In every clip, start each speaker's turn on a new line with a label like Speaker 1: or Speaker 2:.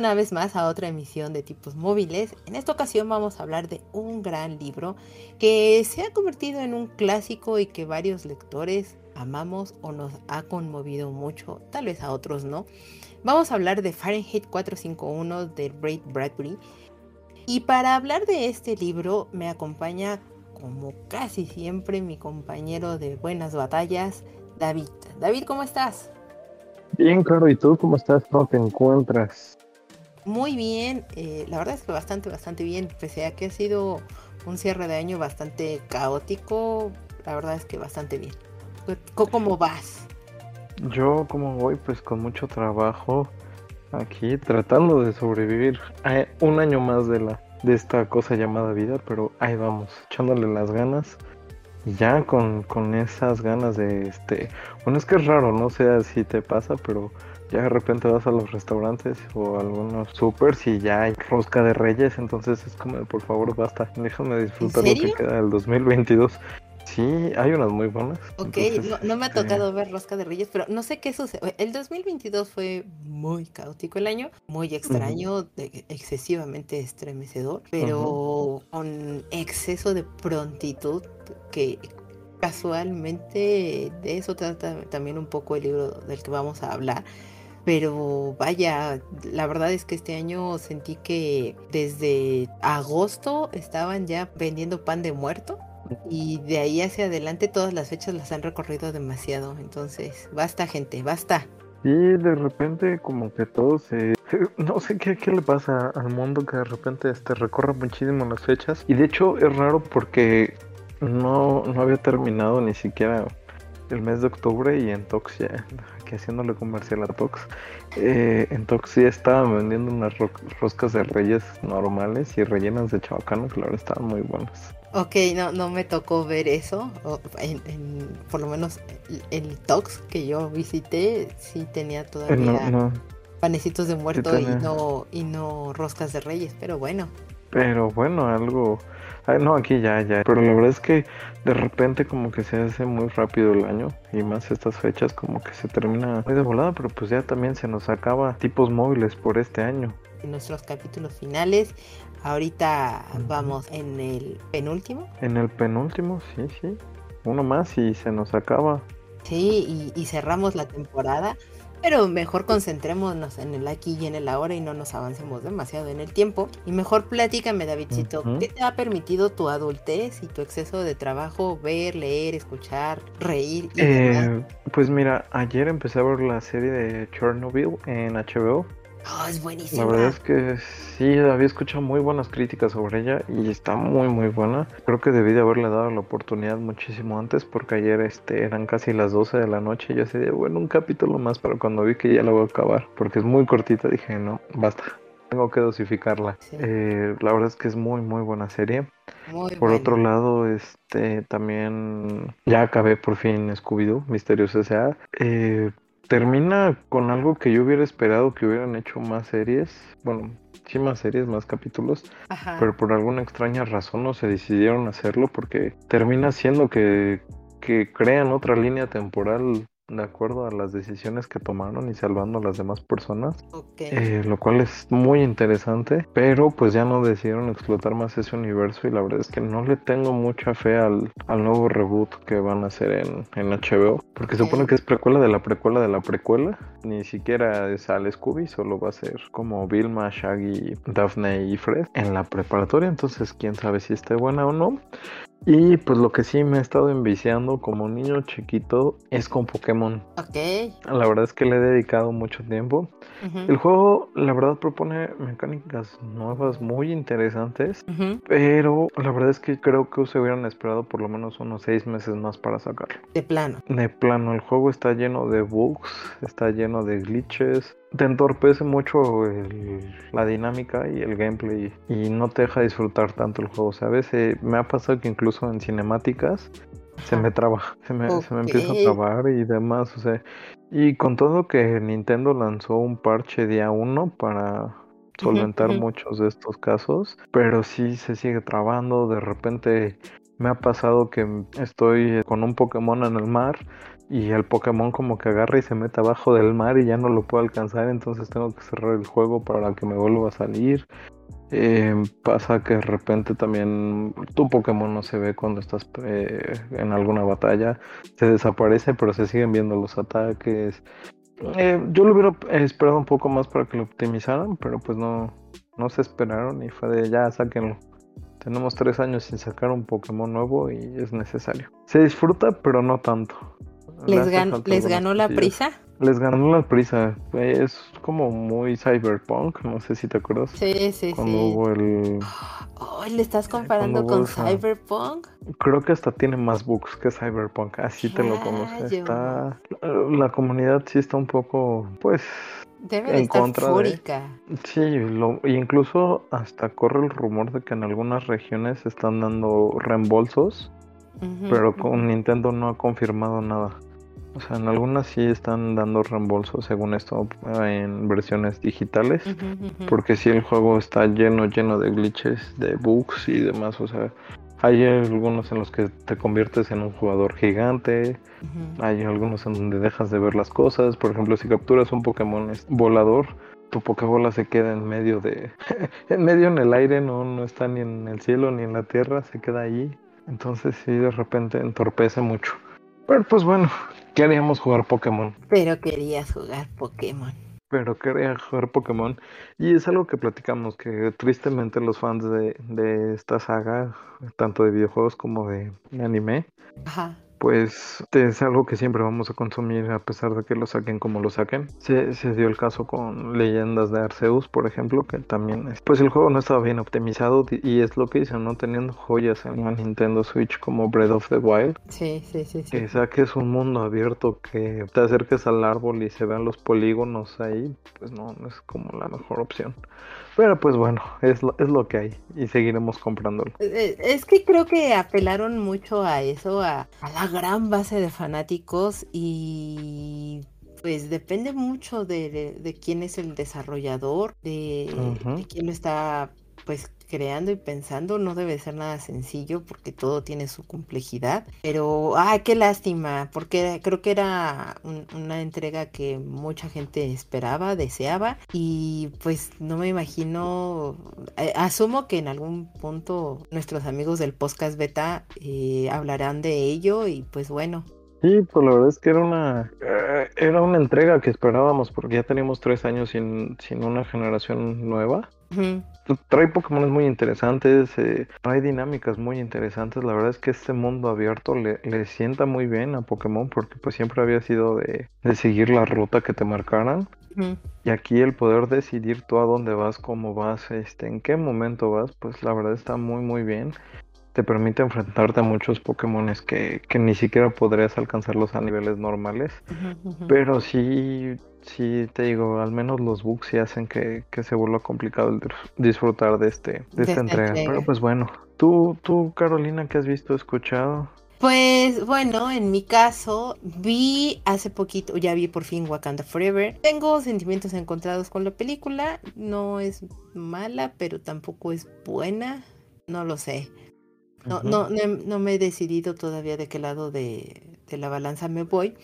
Speaker 1: Una vez más a otra emisión de tipos móviles. En esta ocasión vamos a hablar de un gran libro que se ha convertido en un clásico y que varios lectores amamos o nos ha conmovido mucho, tal vez a otros no. Vamos a hablar de Fahrenheit 451 de Ray Bradbury. Y para hablar de este libro me acompaña como casi siempre mi compañero de buenas batallas, David. David, ¿cómo estás?
Speaker 2: Bien, claro, ¿y tú cómo estás? ¿Cómo te encuentras?
Speaker 1: Muy bien, eh, la verdad es que bastante, bastante bien, pese a que ha sido un cierre de año bastante caótico, la verdad es que bastante bien. ¿Cómo vas?
Speaker 2: Yo como voy, pues con mucho trabajo aquí, tratando de sobrevivir a un año más de la de esta cosa llamada vida, pero ahí vamos, echándole las ganas ya con, con esas ganas de este bueno es que es raro no sé si te pasa pero ya de repente vas a los restaurantes o a algunos supers y ya hay rosca de reyes entonces es como por favor basta déjame disfrutar lo que queda del 2022 Sí, hay unas muy buenas.
Speaker 1: Ok, no, me ha tocado ver Rosca de Reyes, pero no sé qué sucede. El 2022 fue muy caótico el año, muy extraño, excesivamente estremecedor, pero con exceso de prontitud que casualmente de eso trata también un poco el libro del que vamos a hablar. Pero vaya, la verdad es que este año sentí que desde agosto estaban ya vendiendo pan de muerto y de ahí hacia adelante todas las fechas las han recorrido demasiado. Entonces, basta gente, basta.
Speaker 2: Y de repente como que todo se... No sé qué, qué le pasa al mundo que de repente este, recorre muchísimo las fechas. Y de hecho es raro porque no, no había terminado ni siquiera el mes de octubre y en Tox ya, haciéndole comercial a Tox, eh, en Tox ya estaban vendiendo unas roscas de reyes normales y rellenas de chabacano que la verdad estaban muy buenas.
Speaker 1: Ok, no, no me tocó ver eso. En, por lo menos el, Tox que yo visité sí tenía todavía panecitos de muerto y no y no roscas de reyes, pero bueno.
Speaker 2: Pero bueno, algo no, aquí ya, ya. Pero la verdad es que de repente como que se hace muy rápido el año y más estas fechas como que se termina muy de volada, pero pues ya también se nos acaba tipos móviles por este año.
Speaker 1: En nuestros capítulos finales, ahorita vamos en el penúltimo.
Speaker 2: En el penúltimo, sí, sí. Uno más y se nos acaba.
Speaker 1: Sí, y, y cerramos la temporada. Pero mejor concentrémonos en el aquí y en el ahora y no nos avancemos demasiado en el tiempo. Y mejor platícame, Davidcito, ¿qué te ha permitido tu adultez y tu exceso de trabajo ver, leer, escuchar, reír? Y
Speaker 2: eh, pues mira, ayer empecé a ver la serie de Chernobyl en HBO.
Speaker 1: Oh, es buenísima.
Speaker 2: La verdad es que sí, había escuchado muy buenas críticas sobre ella y está muy muy buena. Creo que debí de haberle dado la oportunidad muchísimo antes porque ayer este eran casi las 12 de la noche y yo decía, bueno, un capítulo más, pero cuando vi que ya la voy a acabar porque es muy cortita dije, no, basta. Tengo que dosificarla. Eh, la verdad es que es muy muy buena serie. por otro lado, este también ya acabé por fin Scooby-Doo, Misterios S.A. Eh, termina con algo que yo hubiera esperado que hubieran hecho más series. Bueno, sí más series, más capítulos. Pero por alguna extraña razón no se decidieron hacerlo porque termina siendo que, que crean otra línea temporal de acuerdo a las decisiones que tomaron y salvando a las demás personas. Eh, lo cual es muy interesante, pero pues ya no decidieron explotar más ese universo y la verdad es que no le tengo mucha fe al, al nuevo reboot que van a hacer en, en HBO, porque se supone que es precuela de la precuela de la precuela, ni siquiera es al Scooby, solo va a ser como Vilma, Shaggy, Daphne y Fred en la preparatoria, entonces quién sabe si esté buena o no. Y pues lo que sí me he estado enviciando como niño chiquito es con Pokémon.
Speaker 1: Ok.
Speaker 2: La verdad es que le he dedicado mucho tiempo. El juego, la verdad, propone mecánicas nuevas muy interesantes, pero la verdad es que creo que se hubieran esperado por lo menos unos seis meses más para sacarlo.
Speaker 1: De plano.
Speaker 2: De plano, el juego está lleno de bugs, está lleno de glitches, te entorpece mucho la dinámica y el gameplay y no te deja disfrutar tanto el juego. O sea, a veces me ha pasado que incluso en cinemáticas se me traba, se me, se me empieza a trabar y demás. O sea, y con todo que Nintendo lanzó un parche día uno para solventar muchos de estos casos, pero sí se sigue trabando. De repente me ha pasado que estoy con un Pokémon en el mar y el Pokémon como que agarra y se mete abajo del mar y ya no lo puedo alcanzar, entonces tengo que cerrar el juego para que me vuelva a salir. Eh, pasa que de repente también tu Pokémon no se ve cuando estás eh, en alguna batalla, se desaparece pero se siguen viendo los ataques. Eh, yo lo hubiera esperado un poco más para que lo optimizaran, pero pues no, no se esperaron y fue de ya sáquenlo. Tenemos tres años sin sacar un Pokémon nuevo y es necesario. Se disfruta, pero no tanto.
Speaker 1: ¿Les, ganó la prisa?
Speaker 2: Les ganó la prisa. Es como muy cyberpunk, no sé si te acuerdas.
Speaker 1: Sí, sí,
Speaker 2: cuando hubo el...
Speaker 1: Oh, ¿Le estás comparando con cyberpunk?
Speaker 2: Creo que hasta tiene más bugs que cyberpunk, así te lo conoces. Está... La comunidad sí está un poco, pues...
Speaker 1: Debe en estar contra fúrica.
Speaker 2: Sí, lo... incluso hasta corre el rumor de que en algunas regiones están dando reembolsos, pero con Nintendo no ha confirmado nada. O sea, en algunas sí están dando reembolso, según esto, en versiones digitales. Porque si el juego está lleno, lleno de glitches, de bugs y demás. O sea, hay algunos en los que te conviertes en un jugador gigante. Hay algunos en donde dejas de ver las cosas. Por ejemplo, si capturas un Pokémon volador, tu Pokébola se queda en medio de. en medio en el aire, no, no está ni en el cielo ni en la tierra, se queda allí. Entonces sí, de repente entorpece mucho. Pero pues bueno, queríamos jugar Pokémon.
Speaker 1: Pero querías jugar Pokémon.
Speaker 2: Pero quería jugar Pokémon. Y es algo que platicamos, que tristemente los fans de, de esta saga, tanto de videojuegos como de anime,
Speaker 1: Ajá
Speaker 2: pues es algo que siempre vamos a consumir a pesar de que lo saquen como lo saquen. Se, dio el caso con Leyendas de Arceus, por ejemplo, que también, es, pues el juego no estaba bien optimizado y es lo que dicen, ¿no? Teniendo joyas en la Nintendo Switch como Breath of the Wild.
Speaker 1: Sí, sí, sí. sí.
Speaker 2: Que saques un mundo abierto, que te acerques al árbol y se vean los polígonos ahí, pues no, no es como la mejor opción. Pero pues bueno, es lo, es lo que hay y seguiremos comprándolo.
Speaker 1: Eh, eh, es que creo que apelaron mucho a eso, a, la gran base de fanáticos y pues depende mucho de, quién es el desarrollador, de, de, quién lo está pues creando y pensando no debe ser nada sencillo porque todo tiene su complejidad. Pero, ¡ay, qué lástima! Porque creo que era una entrega que mucha gente esperaba, deseaba y pues no me imagino, eh, asumo que en algún punto nuestros amigos del podcast beta eh, hablarán de ello y pues bueno,
Speaker 2: Sí, pues la verdad es que era una eh, era una entrega que esperábamos porque ya teníamos tres años sin, sin una generación nueva trae Pokémon muy interesantes, eh, trae dinámicas muy interesantes. La verdad es que este mundo abierto le, sienta muy bien a Pokémon porque pues siempre había sido de, seguir la ruta que te marcaran. Y aquí el poder decidir tú a dónde vas, cómo vas, este, en qué momento vas, pues la verdad está muy muy bien. Te permite enfrentarte a muchos Pokémon que, que ni siquiera podrías alcanzarlos a niveles normales. Pero sí sí te digo, al menos los bugs sí hacen que, se vuelva complicado el disfrutar de este de, esta entrega. Pero pues bueno, tú tú Carolina, ¿qué has visto, escuchado?
Speaker 1: Pues bueno, en mi caso vi hace poquito, ya vi por fin Wakanda Forever. Tengo sentimientos encontrados con la película, no es mala, pero tampoco es buena, no lo sé. No, no, no, me he decidido todavía de qué lado de, de la balanza me voy.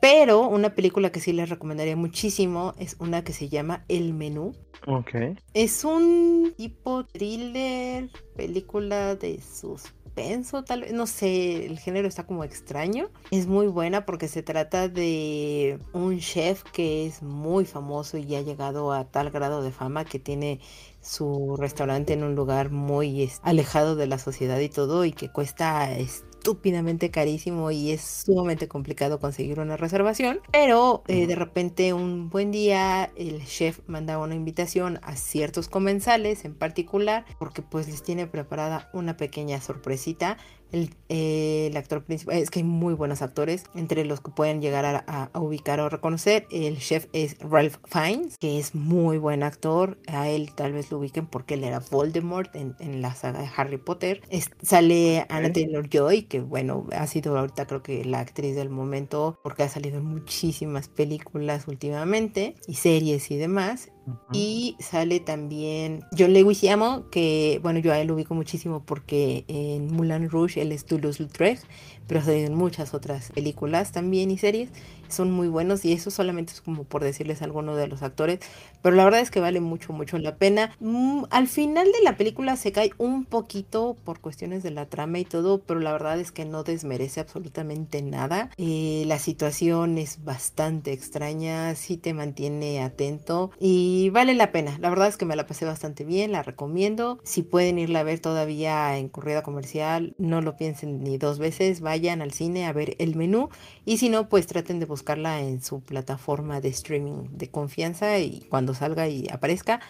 Speaker 1: Pero una película que sí les recomendaría muchísimo es una que se llama El Menú.
Speaker 2: Ok.
Speaker 1: Es un tipo thriller, película de suspenso, tal vez, no sé, el género está como extraño. Es muy buena porque se trata de un chef que es muy famoso y ha llegado a tal grado de fama que tiene su restaurante en un lugar muy alejado de la sociedad y todo y que cuesta estúpidamente carísimo y es sumamente complicado conseguir una reservación. Pero eh, de repente un buen día el chef manda una invitación a ciertos comensales en particular porque pues les tiene preparada una pequeña sorpresita el, eh, el, actor principal, es que hay muy buenos actores, entre los que pueden llegar a, a, ubicar o reconocer. El chef es Ralph Fiennes, que es muy buen actor. A él tal vez lo ubiquen porque él era Voldemort en, en la saga de Harry Potter. Es, sale Anna Taylor Joy, que bueno, ha sido ahorita creo que la actriz del momento porque ha salido en muchísimas películas últimamente y series y demás. Y sale también John Lewis Llamo, que bueno, yo a él lo ubico muchísimo porque en Moulin Rouge él es Toulouse-Lautrec, pero ha en muchas otras películas también y series. Son muy buenos y eso solamente es como por decirles alguno de los actores, pero la verdad es que vale mucho, mucho la pena. Mm, al final de la película se cae un poquito por cuestiones de la trama y todo, pero la verdad es que no desmerece absolutamente nada. Eh, la situación es bastante extraña, sí te mantiene atento y vale la pena. La verdad es que me la pasé bastante bien, la recomiendo. Si pueden irla a ver todavía en corrida comercial, no lo piensen ni dos veces, vayan al cine a ver el menú y si no, pues traten de buscarla en su plataforma de streaming de confianza y cuando salga y aparezca,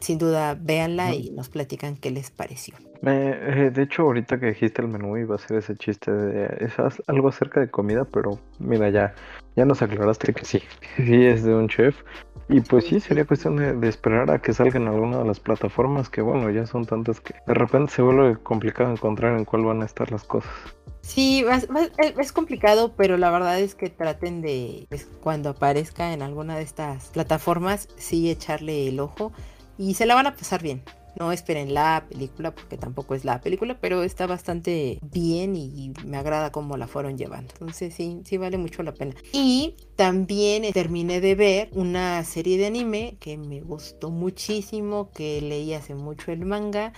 Speaker 1: sin duda véanla y nos platican qué les pareció.
Speaker 2: Eh, de hecho, ahorita que dijiste el menú iba a ser ese chiste de esas, algo acerca de comida, pero mira, ya, ya nos aclaraste que sí, sí es de un chef. Y pues sí, sería cuestión de, esperar a que salgan alguna de las plataformas, que bueno, ya son tantas que de repente se vuelve complicado encontrar en cuál van a estar las cosas.
Speaker 1: Sí, es complicado, pero la verdad es que traten de, pues, cuando aparezca en alguna de estas plataformas, sí echarle el ojo y se la van a pasar bien. No esperen la película porque tampoco es la película, pero está bastante bien y me agrada cómo la fueron llevando. Entonces sí, sí vale mucho la pena. Y también terminé de ver una serie de anime que me gustó muchísimo, que leí hace mucho el manga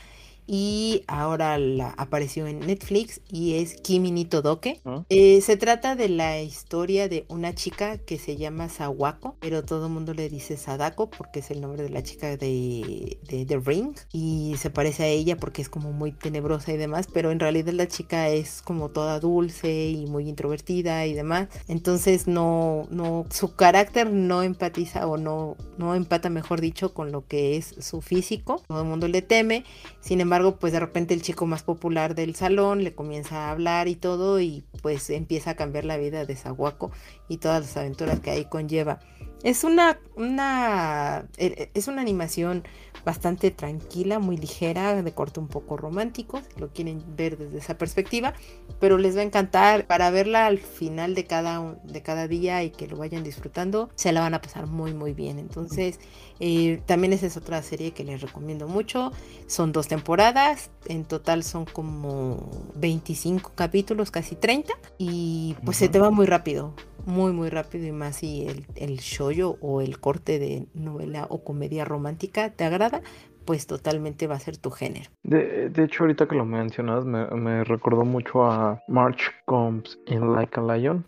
Speaker 1: y ahora la apareció en Netflix y es Kimi ni Todoke. Ah. Eh, se trata de la historia de una chica que se llama Sawako, pero todo el mundo le dice Sadako porque es el nombre de la chica de, de The Ring y se parece a ella porque es como muy tenebrosa y demás, pero en realidad la chica es como toda dulce y muy introvertida y demás. Entonces no, no, su carácter no empatiza o no, no empata, mejor dicho, con lo que es su físico. Todo el mundo le teme, sin embargo pues de repente el chico más popular del salón le comienza a hablar y todo y pues empieza a cambiar la vida de Zahuaco y todas las aventuras que ahí conlleva. Es una, una, e, e, es una animación bastante tranquila, muy ligera, de corte un poco romántico, si lo quieren ver desde esa perspectiva, pero les va a encantar para verla al final de cada, de cada día y que lo vayan disfrutando, se la van a pasar muy muy bien. Entonces, eh, también esa es otra serie que les recomiendo mucho. Son dos temporadas, en total son como 25 capítulos, casi 30, y pues se te va muy rápido muy muy rápido y más si el, el shoyo o el corte de novela o comedia romántica te agrada, pues totalmente va a ser tu género.
Speaker 2: De, de hecho, ahorita que lo mencionas, me, me, recordó mucho a March Combs in Like a Lion.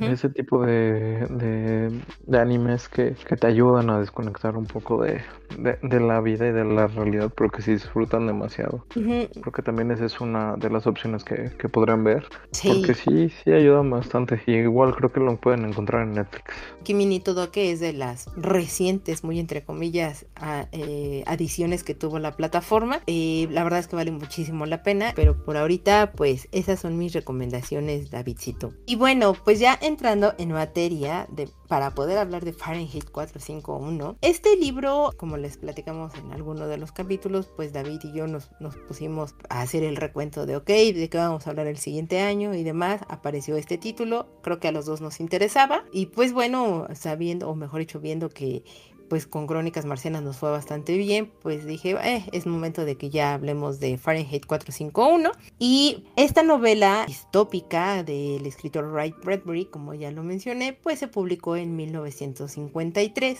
Speaker 2: Ese tipo de, de, de animes que, que, te ayudan a desconectar un poco de, de, la vida y de la realidad, pero que sí disfrutan demasiado. Creo que también esa es una de las opciones que, que podrán ver. Porque sí, sí ayudan bastante. Y igual creo que lo pueden encontrar en Netflix.
Speaker 1: Kimi ni que es de las recientes, muy entre comillas, eh, adiciones que tuvo la plataforma. Eh, la verdad es que vale muchísimo la pena, pero por ahorita pues esas son mis recomendaciones, Davidcito. Y bueno, pues ya entrando en materia de para poder hablar de Fahrenheit 451. Este libro, como les platicamos en alguno de los capítulos, pues David y yo nos, nos, pusimos a hacer el recuento de, ok, de qué vamos a hablar el siguiente año y demás. Apareció este título, creo que a los dos nos interesaba. Y pues bueno, sabiendo, o mejor dicho, viendo que pues con Crónicas Marcianas nos fue bastante bien, pues dije, eh, es momento de que ya hablemos de Fahrenheit 451. Y esta novela distópica del escritor Wright Bradbury, como ya lo mencioné, pues se publicó en 1953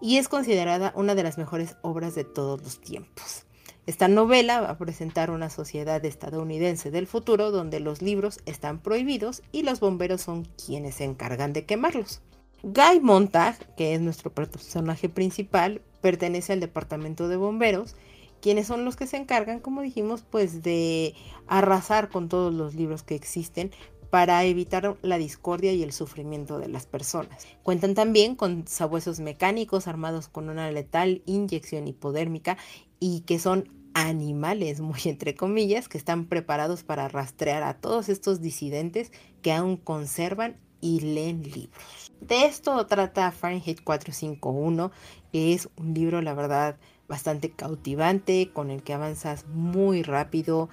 Speaker 1: y es considerada una de las mejores obras de todos los tiempos. Esta novela va a presentar una sociedad estadounidense del futuro donde los libros están prohibidos y los bomberos son quienes se encargan de quemarlos. Guy Montag, que es nuestro personaje principal, pertenece al departamento de bomberos, quienes son los que se encargan, como dijimos, pues de arrasar con todos los libros que existen para evitar la discordia y el sufrimiento de las personas. Cuentan también con sabuesos mecánicos armados con una letal inyección hipodérmica y que son animales, muy entre comillas, que están preparados para rastrear a todos estos disidentes que aún conservan y leen libros. De esto trata Fahrenheit 451, que es un libro, la verdad, bastante cautivante, con el que avanzas muy rápido.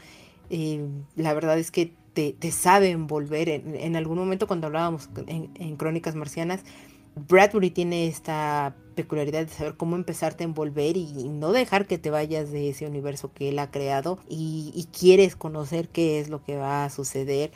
Speaker 1: Eh, la verdad es que te, te sabe envolver. En, algún momento cuando hablábamos en, Crónicas Marcianas, Bradbury tiene esta peculiaridad de saber cómo empezarte a envolver y, no dejar que te vayas de ese universo que él ha creado y, y quieres conocer qué es lo que va a suceder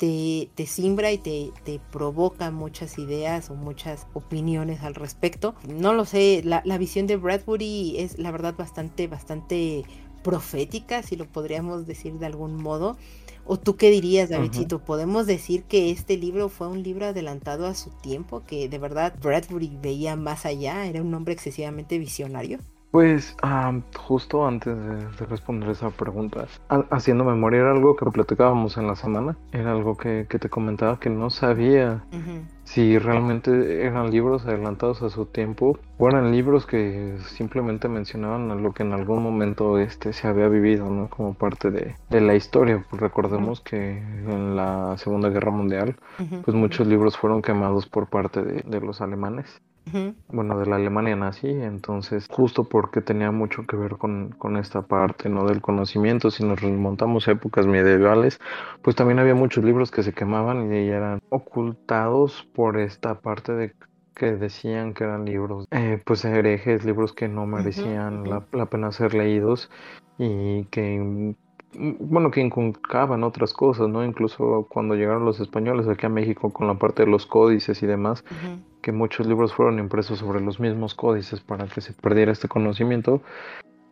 Speaker 1: te, te simbra y te, te, provoca muchas ideas o muchas opiniones al respecto. No lo sé, la, la, visión de Bradbury es la verdad bastante, bastante profética, si lo podríamos decir de algún modo. ¿O tú qué dirías, Davidcito? ¿Podemos decir que este libro fue un libro adelantado a su tiempo? ¿Que de verdad Bradbury veía más allá? ¿Era un hombre excesivamente visionario?
Speaker 2: Pues justo antes de, responder esa pregunta, haciendo memoria era algo que platicábamos en la semana, era algo que, te comentaba que no sabía si realmente eran libros adelantados a su tiempo o eran libros que simplemente mencionaban lo que en algún momento este se había vivido, ¿no? Como parte de, la historia. Pues recordemos que en la Segunda Guerra Mundial, pues muchos libros fueron quemados por parte de los alemanes bueno, de la Alemania nazi, entonces justo porque tenía mucho que ver con, con, esta parte, ¿no? Del conocimiento, si nos remontamos a épocas medievales, pues también había muchos libros que se quemaban y eran ocultados por esta parte de que decían que eran libros, eh, pues herejes, libros que no merecían la, la pena ser leídos y que bueno, que inculcaban otras cosas, ¿no? Incluso cuando llegaron los españoles aquí a México con la parte de los códices y demás, que muchos libros fueron impresos sobre los mismos códices para que se perdiera este conocimiento.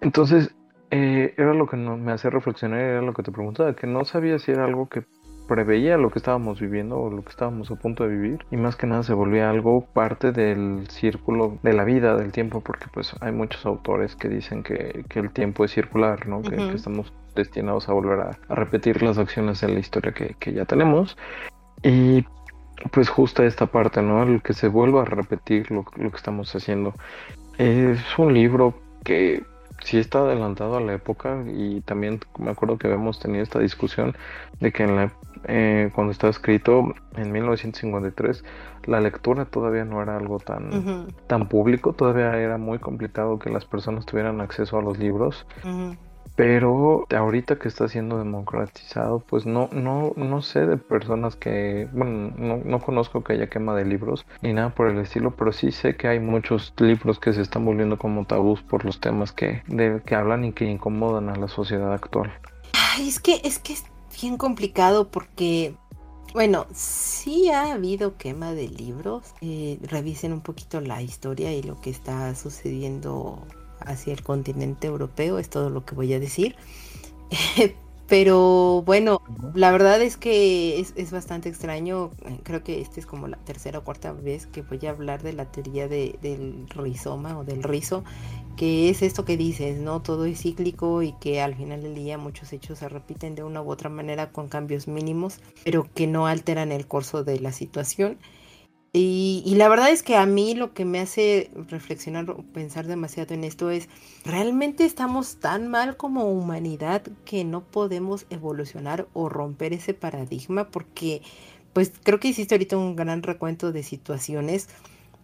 Speaker 2: Entonces, eh, era lo que me hacía reflexionar, era lo que te preguntaba, que no sabía si era algo que preveía lo que estábamos viviendo o lo que estábamos a punto de vivir y más que nada se volvía algo parte del círculo de la vida, del tiempo, porque pues hay muchos autores que dicen que, el tiempo es circular, ¿no? que, estamos destinados a volver a, repetir las acciones en la historia que, que ya tenemos y pues justo esta parte, ¿no? El que se vuelva a repetir lo, lo que estamos haciendo. Es un libro que sí está adelantado a la época y también me acuerdo que habíamos tenido esta discusión de que en la, eh, cuando estaba escrito en 1953 la lectura todavía no era algo tan, tan público, todavía era muy complicado que las personas tuvieran acceso a los libros. Pero ahorita que está siendo democratizado, pues no, no, no sé de personas que, bueno, no, no conozco que haya quema de libros ni nada por el estilo, pero sí sé que hay muchos libros que se están volviendo como tabús por los temas que, de, que hablan y que incomodan a la sociedad actual.
Speaker 1: Ay, es que, es que bien complicado porque bueno, sí ha habido quema de libros. Eh, revisen un poquito la historia y lo que está sucediendo hacia el continente europeo, es todo lo que voy a decir. Pero bueno, la verdad es que es, bastante extraño. Creo que esta es como la tercera o cuarta vez que voy a hablar de la teoría del rizoma o del rizo, que es esto que dices, ¿no? Todo es cíclico y que al final del día muchos hechos se repiten de una u otra manera con cambios mínimos, pero que no alteran el curso de la situación. Y, la verdad es que a mí lo que me hace reflexionar o pensar demasiado en esto es, ¿realmente estamos tan mal como humanidad que no podemos evolucionar o romper ese paradigma? Porque, pues creo que hiciste ahorita un gran recuento de situaciones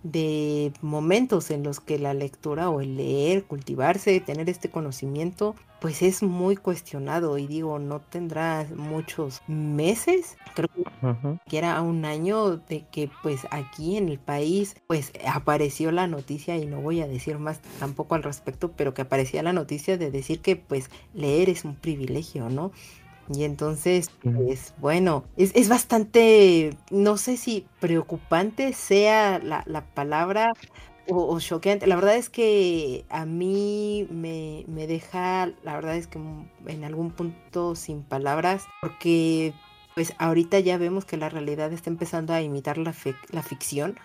Speaker 1: de momentos en los que la lectura o el leer, cultivarse, tener este conocimiento, pues es muy cuestionado y digo, no tendrá muchos meses, creo que era un año de que pues aquí en el país pues apareció la noticia y no voy a decir más tampoco al respecto, pero que aparecía la noticia de decir que pues leer es un privilegio, ¿no? Y entonces, pues bueno, es, bastante, no sé si preocupante sea la, palabra o, choqueante. La verdad es que a mí me, deja, la verdad es que en algún punto sin palabras, porque pues ahorita ya vemos que la realidad está empezando a imitar la, la ficción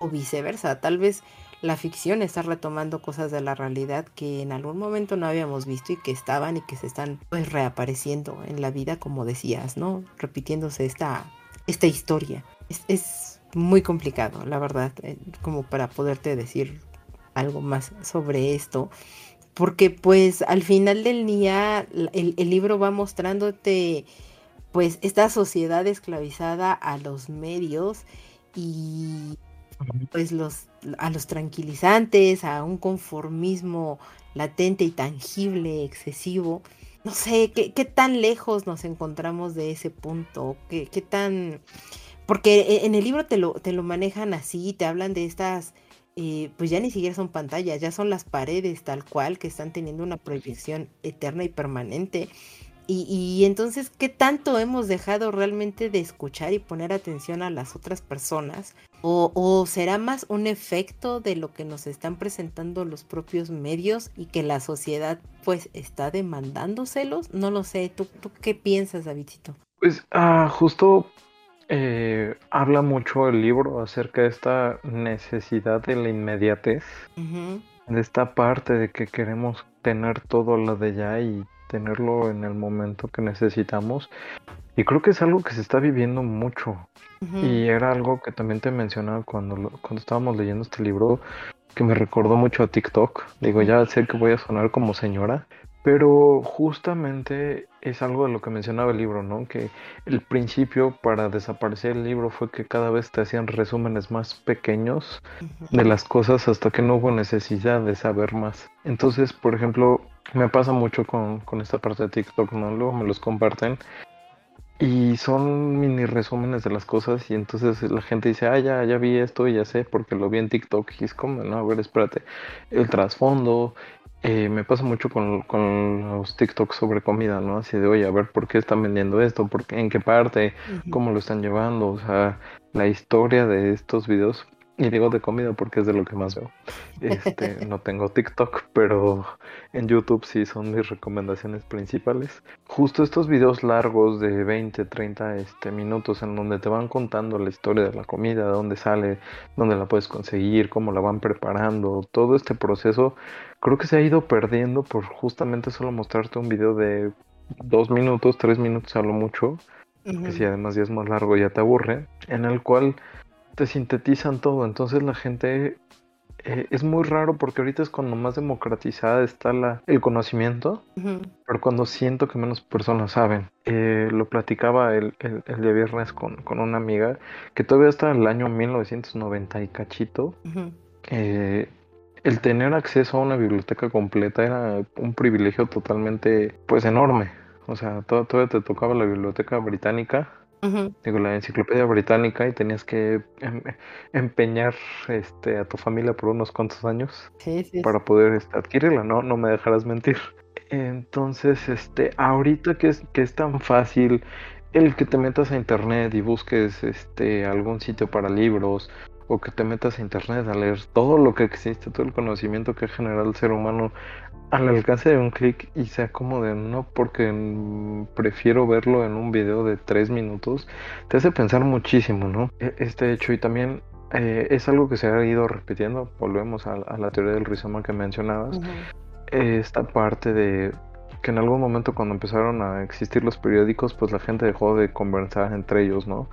Speaker 1: o viceversa. Tal vez la ficción está retomando cosas de la realidad que en algún momento no habíamos visto y que estaban y que se están pues reapareciendo en la vida, como decías, ¿no? Repitiéndose esta, esta historia. Es, muy complicado, la verdad, eh, como para poderte decir algo más sobre esto. porque pues al final del día el, el libro va mostrándote pues esta sociedad esclavizada a los medios y pues los a los tranquilizantes, a un conformismo latente y tangible, excesivo. No sé, ¿qué, qué tan lejos nos encontramos de ese punto? ¿Qué, qué tan...? Porque e, en el libro te lo, te lo manejan así, te hablan de estas, eh, pues ya ni siquiera son pantallas, ya son las paredes tal cual que están teniendo una proyección eterna y permanente. Y, entonces, ¿qué tanto hemos dejado realmente de escuchar y poner atención a las otras personas? ¿O, será más un efecto de lo que nos están presentando los propios medios y que la sociedad pues está demandándoselos? No lo sé. ¿Tú, tú qué piensas, Davidito?
Speaker 2: Pues ah, justo eh, habla mucho el libro acerca de esta necesidad de la inmediatez. De esta parte de que queremos tener todo lo de ya y tenerlo en el momento que necesitamos. Y creo que es algo que se está viviendo mucho. Y era algo que también te mencionaba cuando, cuando estábamos leyendo este libro, que me recordó mucho a TikTok. Digo, ya sé que voy a sonar como señora, pero justamente es algo de lo que mencionaba el libro, ¿no? Que el principio para desaparecer el libro fue que cada vez te hacían resúmenes más pequeños de las cosas hasta que no hubo necesidad de saber más. Entonces, por ejemplo, me pasa mucho con, con esta parte de TikTok, ¿no? Luego me los comparten y son mini resúmenes de las cosas y entonces la gente dice, ah, ya, ya vi esto y ya sé porque lo vi en TikTok y es como, no, a ver, espérate, el trasfondo, eh, me pasa mucho con, los TikToks sobre comida, ¿no? Así de, oye, a ver, ¿por qué están vendiendo esto? ¿Por qué, ¿En qué parte? ¿Cómo lo están llevando? O sea, la historia de estos videos y digo de comida porque es de lo que más veo. Este, no tengo TikTok, pero en YouTube sí son mis recomendaciones principales. Justo estos videos largos de 20, 30 este, minutos en donde te van contando la historia de la comida, de dónde sale, dónde la puedes conseguir, cómo la van preparando, todo este proceso, creo que se ha ido perdiendo por justamente solo mostrarte un video de dos minutos, tres minutos a lo mucho, que si además ya es más largo ya te aburre, en el cual te sintetizan todo. Entonces la gente eh, es muy raro porque ahorita es cuando más democratizada está la, el conocimiento, pero cuando siento que menos personas saben. Eh, lo platicaba el, el, día viernes con, con, una amiga que todavía está en el año 1990 y cachito. Eh, el tener acceso a una biblioteca completa era un privilegio totalmente, pues, enorme. O sea, todavía te tocaba la biblioteca británica Digo, la enciclopedia británica y tenías que em, empeñar este, a tu familia por unos cuantos años para poder este, adquirirla, ¿no? No me dejarás mentir. Entonces, este, ahorita que es, que es tan fácil el que te metas a internet y busques este, algún sitio para libros o que te metas a internet a leer todo lo que existe, todo el conocimiento que ha generado el ser humano al alcance de un clic y se acomode, no porque prefiero verlo en un video de tres minutos, te hace pensar muchísimo, ¿no? E, este hecho y también eh, es algo que se ha ido repitiendo, volvemos a, la teoría del rizoma que mencionabas, esta parte de que en algún momento cuando empezaron a existir los periódicos, pues la gente dejó de conversar entre ellos, ¿no?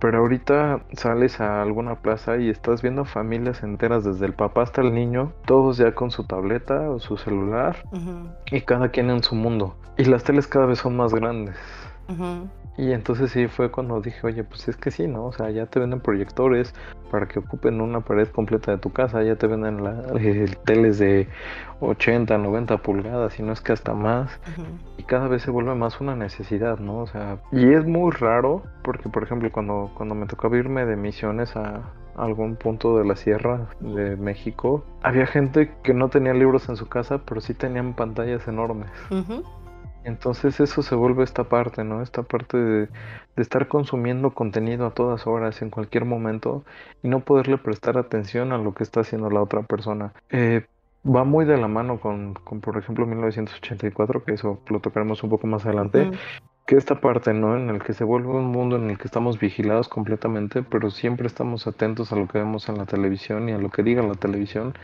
Speaker 2: Pero ahorita sales a alguna plaza y estás viendo familias enteras, desde el papá hasta el niño, todos ya con su tableta o su celular y cada quien en su mundo. Y las teles cada vez son más grandes. Y entonces sí fue cuando dije, oye, pues es que sí, ¿no? O sea, ya te venden proyectores para que ocupen una pared completa de tu casa, ya te venden la, eh, teles de 80, 90 pulgadas, y no es que hasta más. Y cada vez se vuelve más una necesidad, ¿no? O sea, y es muy raro porque, por ejemplo, cuando, cuando me tocaba irme de misiones a, algún punto de la sierra de México, había gente que no tenía libros en su casa, pero sí tenían pantallas enormes. Entonces eso se vuelve esta parte, ¿no? Esta parte de, estar consumiendo contenido a todas horas, en cualquier momento, y no poderle prestar atención a lo que está haciendo la otra persona. Eh, va muy de la mano con, con, por ejemplo, 1984, que eso lo tocaremos un poco más adelante, que esta parte, ¿no? En el que se vuelve un mundo en el que estamos vigilados completamente, pero siempre estamos atentos a lo que vemos en la televisión y a lo que diga la televisión.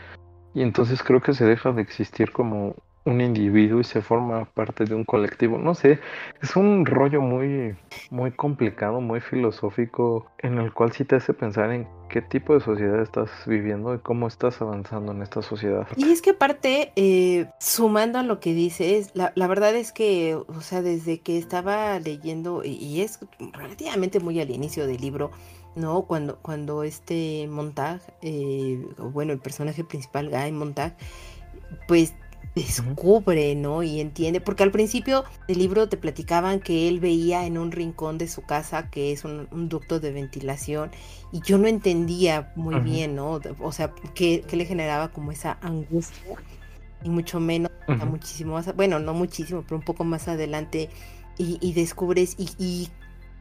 Speaker 2: Y entonces creo que se deja de existir como un individuo y se forma parte de un colectivo. No sé, es un rollo muy, muy complicado, muy filosófico, en el cual sí te hace pensar en qué tipo de sociedad estás viviendo y cómo estás avanzando en esta sociedad.
Speaker 1: Y es que aparte, eh, sumando a lo que dices, la, la, verdad es que, o sea, desde que estaba leyendo, y es relativamente muy al inicio del libro, ¿no? Cuando, cuando este Montag, eh, bueno, el personaje principal, Guy Montag, pues descubre, ¿no? Y entiende, porque al principio del libro te platicaban que él veía en un rincón de su casa que es un, ducto de ventilación y yo no entendía muy bien, ¿no? O sea, ¿qué, le generaba como esa angustia y mucho menos, muchísimo más, bueno, no muchísimo, pero un poco más adelante y, descubres y, y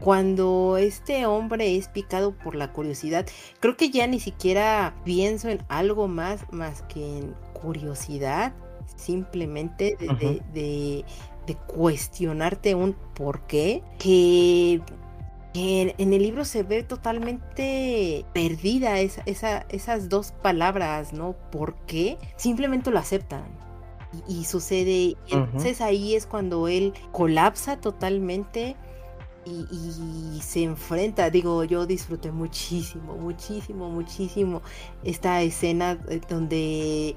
Speaker 1: cuando este hombre es picado por la curiosidad, creo que ya ni siquiera pienso en algo más más que en curiosidad simplemente de, cuestionarte un por qué que, en, el libro se ve totalmente perdida esa, esas dos palabras, ¿no? ¿Por qué? Simplemente lo aceptan. Y, sucede, y entonces ahí es cuando él colapsa totalmente y, y, se enfrenta, digo, yo disfruté muchísimo, muchísimo, muchísimo esta escena eh, donde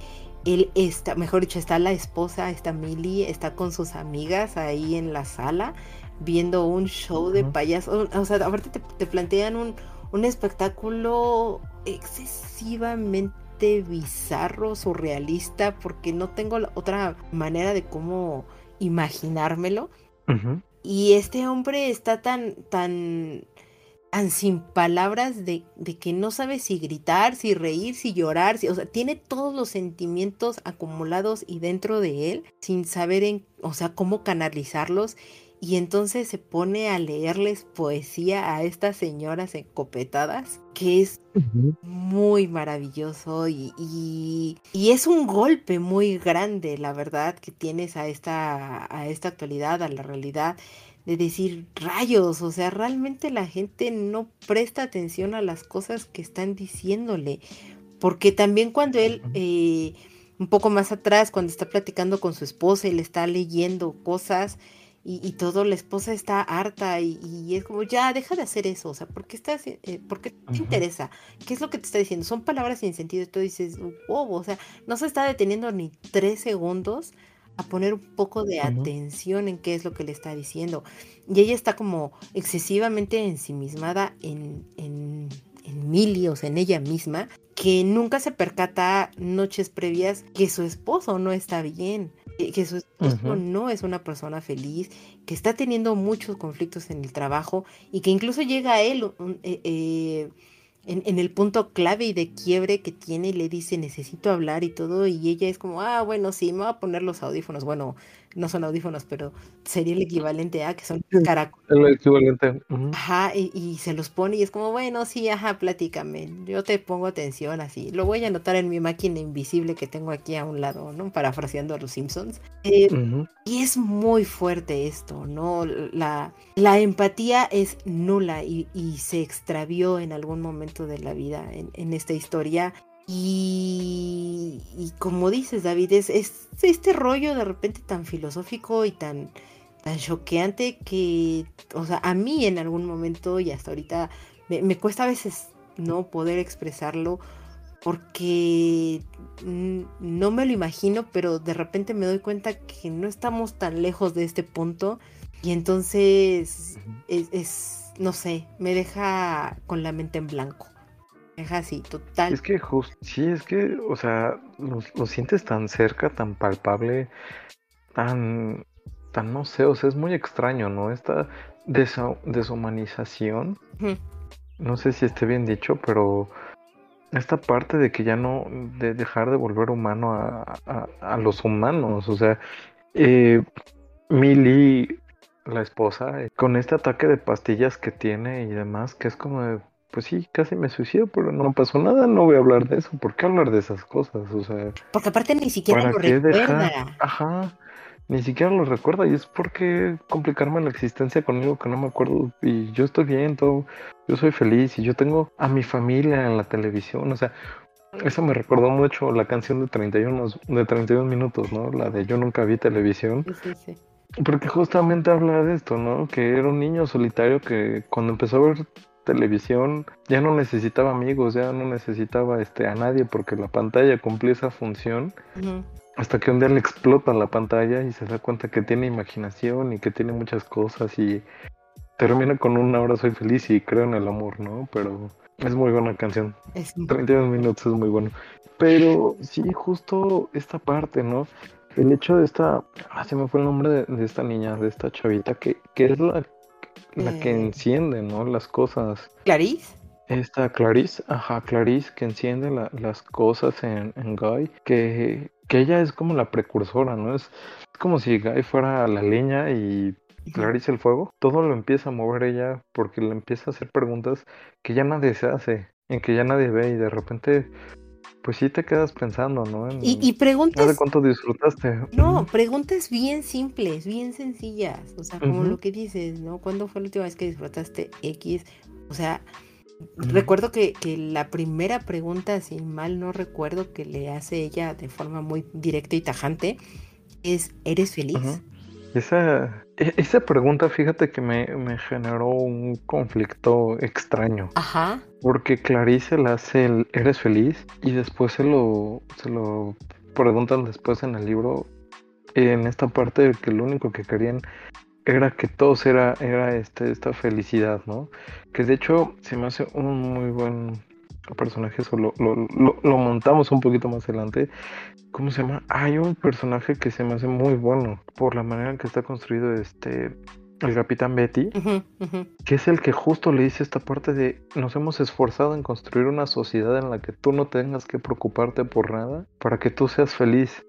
Speaker 1: él está, mejor dicho, está la esposa, está Millie, está con sus amigas ahí en la sala viendo un show de payasos. O sea, aparte te, plantean un, un, espectáculo excesivamente bizarro, surrealista, porque no tengo otra manera de cómo imaginármelo. Y este hombre está tan, tan tan sin palabras de, de, que no sabe si gritar, si reír, si llorar, si, o sea, tiene todos los sentimientos acumulados y dentro de él sin saber en, o sea, cómo canalizarlos y entonces se pone a leerles poesía a estas señoras encopetadas, que es muy maravilloso y, y, y, es un golpe muy grande, la verdad, que tienes a esta, a esta actualidad, a la realidad de decir rayos, o sea, realmente la gente no presta atención a las cosas que están diciéndole, porque también cuando él, eh, un poco más atrás, cuando está platicando con su esposa y le está leyendo cosas y, todo, la esposa está harta y, es como, ya, deja de hacer eso, o sea, ¿por qué, estás, eh, ¿por qué te interesa? ¿Qué es lo que te está diciendo? Son palabras sin sentido y tú dices, wow, o sea, no se está deteniendo ni tres segundos a poner un poco de atención en qué es lo que le está diciendo. Y ella está como excesivamente ensimismada en, en, en Millie, o sea, en ella misma, que nunca se percata noches previas que su esposo no está bien, que su esposo no es una persona feliz, que está teniendo muchos conflictos en el trabajo y que incluso llega a él eh, eh, en, el punto clave y de quiebre que tiene, le dice necesito hablar y todo, y ella es como, ah, bueno, sí, me voy a poner los audífonos. Bueno, no son audífonos, pero sería el equivalente a que son caracoles.
Speaker 2: El equivalente.
Speaker 1: Ajá, y, se los pone y es como, bueno, sí, ajá, platícame, yo te pongo atención así. Lo voy a anotar en mi máquina invisible que tengo aquí a un lado, ¿no? Parafraseando a los Simpsons. Eh, y es muy fuerte esto, ¿no? La, la empatía es nula y, se extravió en algún momento de la vida en, en esta historia y, como dices, David, es, este rollo de repente tan filosófico y tan, tan choqueante que, o sea, a mí en algún momento y hasta ahorita me, cuesta a veces no poder expresarlo porque no me lo imagino, pero de repente me doy cuenta que no estamos tan lejos de este punto y entonces es no sé, me deja con la mente en blanco. Es así, total.
Speaker 2: Es que justo, sí, es que, o sea, lo, sientes tan cerca, tan palpable, tan, tan, no sé, o sea, es muy extraño, ¿no? Esta deshumanización, no sé si esté bien dicho, pero esta parte de que ya no, de dejar de volver humano a, los humanos, o sea, eh, Millie, la esposa, eh, con este ataque de pastillas que tiene y demás, que es como de pues sí, casi me suicido, pero no pasó nada, no voy a hablar de eso. ¿Por qué hablar de esas cosas? O sea,
Speaker 1: porque aparte ni siquiera lo recuerda.
Speaker 2: Ajá, ni siquiera lo recuerda y es porque complicarme la existencia conmigo que no me acuerdo y yo estoy bien, todo, yo soy feliz y yo tengo a mi familia en la televisión, o sea, Eso me recordó mucho la canción de 31, de 31 minutos, ¿no? La de Yo nunca vi televisión.
Speaker 1: Sí, sí.
Speaker 2: Porque justamente habla de esto, ¿no? Que era un niño solitario que cuando empezó a ver televisión ya no necesitaba amigos, ya no necesitaba este a nadie porque la pantalla cumplía esa función. Hasta que un día le explota la pantalla y se da cuenta que tiene imaginación y que tiene muchas cosas y termina con un ahora soy feliz y creo en el amor, ¿no? Pero es muy buena canción.
Speaker 1: Es
Speaker 2: 31 minutos es muy bueno. Pero sí, justo esta parte, ¿no? El hecho de esta, ah, se me fue el nombre de, de esta niña, de esta chavita, que, que es la, la que enciende, ¿no? Las cosas.
Speaker 1: Clarice.
Speaker 2: Esta Clarice, ajá, Clarice, que enciende la- las cosas en, en Guy, que, que ella es como la precursora, ¿no? Es, es como si Guy fuera la leña y Clarice el fuego. Todo lo empieza a mover ella porque le empieza a hacer preguntas que ya nadie se hace, en que ya nadie ve y de repente, pues sí te quedas pensando, ¿no? En,
Speaker 1: Y, y preguntas,
Speaker 2: cuánto disfrutaste.
Speaker 1: no, preguntas bien simples, bien sencillas. O sea, como lo que dices, ¿no? ¿Cuándo fue la última vez que disfrutaste X? O sea, recuerdo que, que la primera pregunta, si mal no recuerdo, que le hace ella de forma muy directa y tajante, es, ¿eres feliz?
Speaker 2: Esa, e- esa pregunta, fíjate que me, me generó un conflicto extraño.
Speaker 1: Ajá.
Speaker 2: Porque Clarice le hace el ¿eres feliz? Y después se lo, se lo preguntan después en el libro, en esta parte de que lo único que querían era que todos era, era este, esta felicidad, ¿no? Que de hecho se me hace un muy buen personaje, eso lo, lo, lo- lo montamos un poquito más adelante. ¿Cómo se llama? Hay un personaje que se me hace muy bueno por la manera en que está construido este, el Capitán Betty que es el que justo le dice esta parte de nos hemos esforzado en construir una sociedad en la que tú no tengas que preocuparte por nada para que tú seas feliz.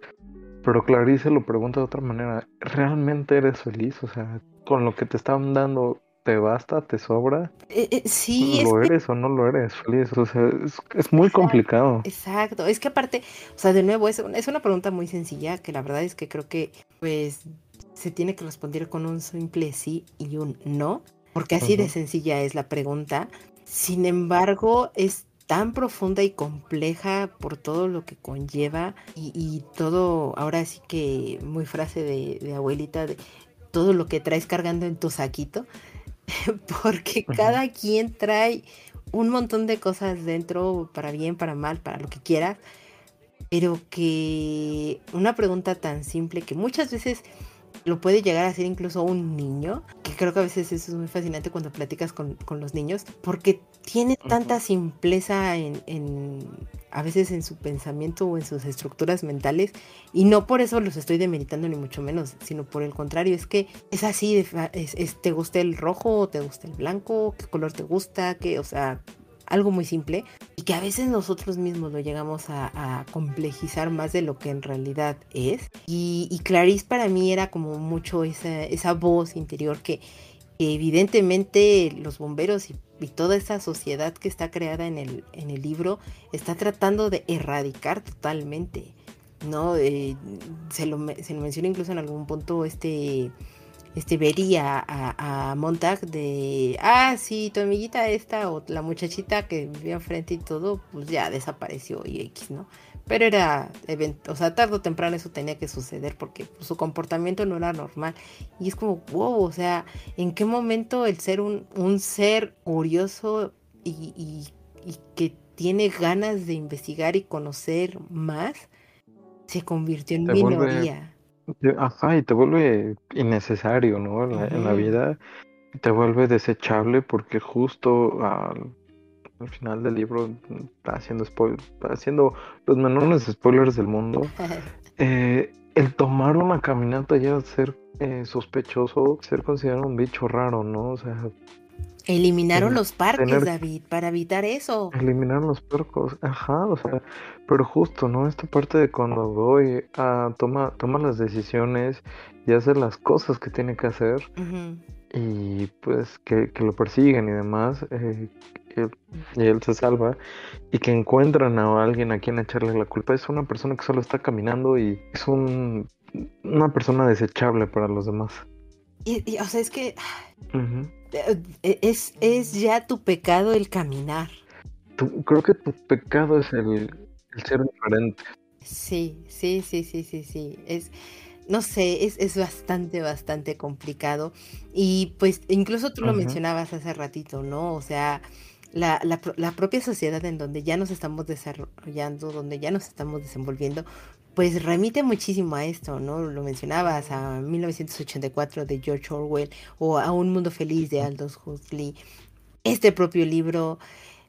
Speaker 2: Pero Clarice lo pregunta de otra manera, ¿realmente eres feliz? O sea, con lo que te están dando, ¿te basta? ¿Te sobra?
Speaker 1: Eh, eh, sí, es
Speaker 2: ¿Lo
Speaker 1: que
Speaker 2: eres o no lo eres feliz? O sea, es, es muy complicado.
Speaker 1: Exacto, es que aparte, o sea, de nuevo, es, es una pregunta muy sencilla que la verdad es que creo que pues se tiene que responder con un simple sí y un no, porque así de sencilla es la pregunta. Sin embargo, es tan profunda y compleja por todo lo que conlleva y, y todo, ahora sí que muy frase de, de abuelita, de todo lo que traes cargando en tu saquito, porque cada quien trae un montón de cosas dentro, para bien, para mal, para lo que quieras, pero que una pregunta tan simple que muchas veces lo puede llegar a ser incluso un niño, que creo que a veces eso es muy fascinante cuando platicas con, con los niños, porque tiene tanta simpleza en, en- a veces en su pensamiento o en sus estructuras mentales, y no por eso los estoy demeritando ni mucho menos, sino por el contrario, es que es así, es, es- ¿te gusta el rojo te gusta el blanco? ¿Qué color te gusta? ¿Qué? O sea, algo muy simple y que a veces nosotros mismos lo llegamos a, complejizar más de lo que en realidad es. Y, Clarice para mí era como mucho esa, esa voz interior que, evidentemente los bomberos y, toda esa sociedad que está creada en el, en el libro está tratando de erradicar totalmente. ¿no? Eh, se, lo, se lo menciona incluso en algún punto este este Betty a, Montag de ah sí tu amiguita esta o la muchachita que vivía enfrente y todo pues ya desapareció y X no pero era o sea tarde o temprano eso tenía que suceder porque pues, su comportamiento no era normal. Y es como wow o sea en qué momento el ser un, un ser curioso y, y, y que tiene ganas de investigar y conocer más se convirtió en
Speaker 2: vuelve-
Speaker 1: minoría
Speaker 2: Ajá, y te vuelve innecesario, ¿no? En la, en la
Speaker 1: Ujú.
Speaker 2: vida. Te vuelve desechable porque justo al, al final del libro, mm, haciendo, spoil- haciendo los menores spoilers del mundo, eh, el tomar una caminata ya ser eh, sospechoso, ser considerado un bicho raro, ¿no? O sea,
Speaker 1: Eliminaron los parques,
Speaker 2: tener-
Speaker 1: David, para evitar eso.
Speaker 2: eliminar los percos, ajá, o sea, pero justo, ¿no? Esta parte de cuando voy a toma, toma las decisiones y hace las cosas que tiene que hacer. Y pues que, que lo persiguen y demás, eh, que- y él se salva, y que encuentran a alguien a quien echarle la culpa, es una persona que solo está caminando y es un, una persona desechable para los demás.
Speaker 1: Y, y, o sea, es que es, es ya tu pecado el caminar.
Speaker 2: Tu- creo que tu pecado es el, El ser diferente.
Speaker 1: Sí, sí, sí, sí, sí, sí. Es, no sé, es, es bastante, bastante complicado. Y pues incluso tú lo mencionabas hace ratito, ¿no? O sea, la, la, la, propia sociedad en donde ya nos estamos desarrollando, donde ya nos estamos desenvolviendo, pues remite muchísimo a esto, ¿no? Lo mencionabas, a 1984 de George Orwell o a Un Mundo Feliz de Aldous Huxley. Este propio libro,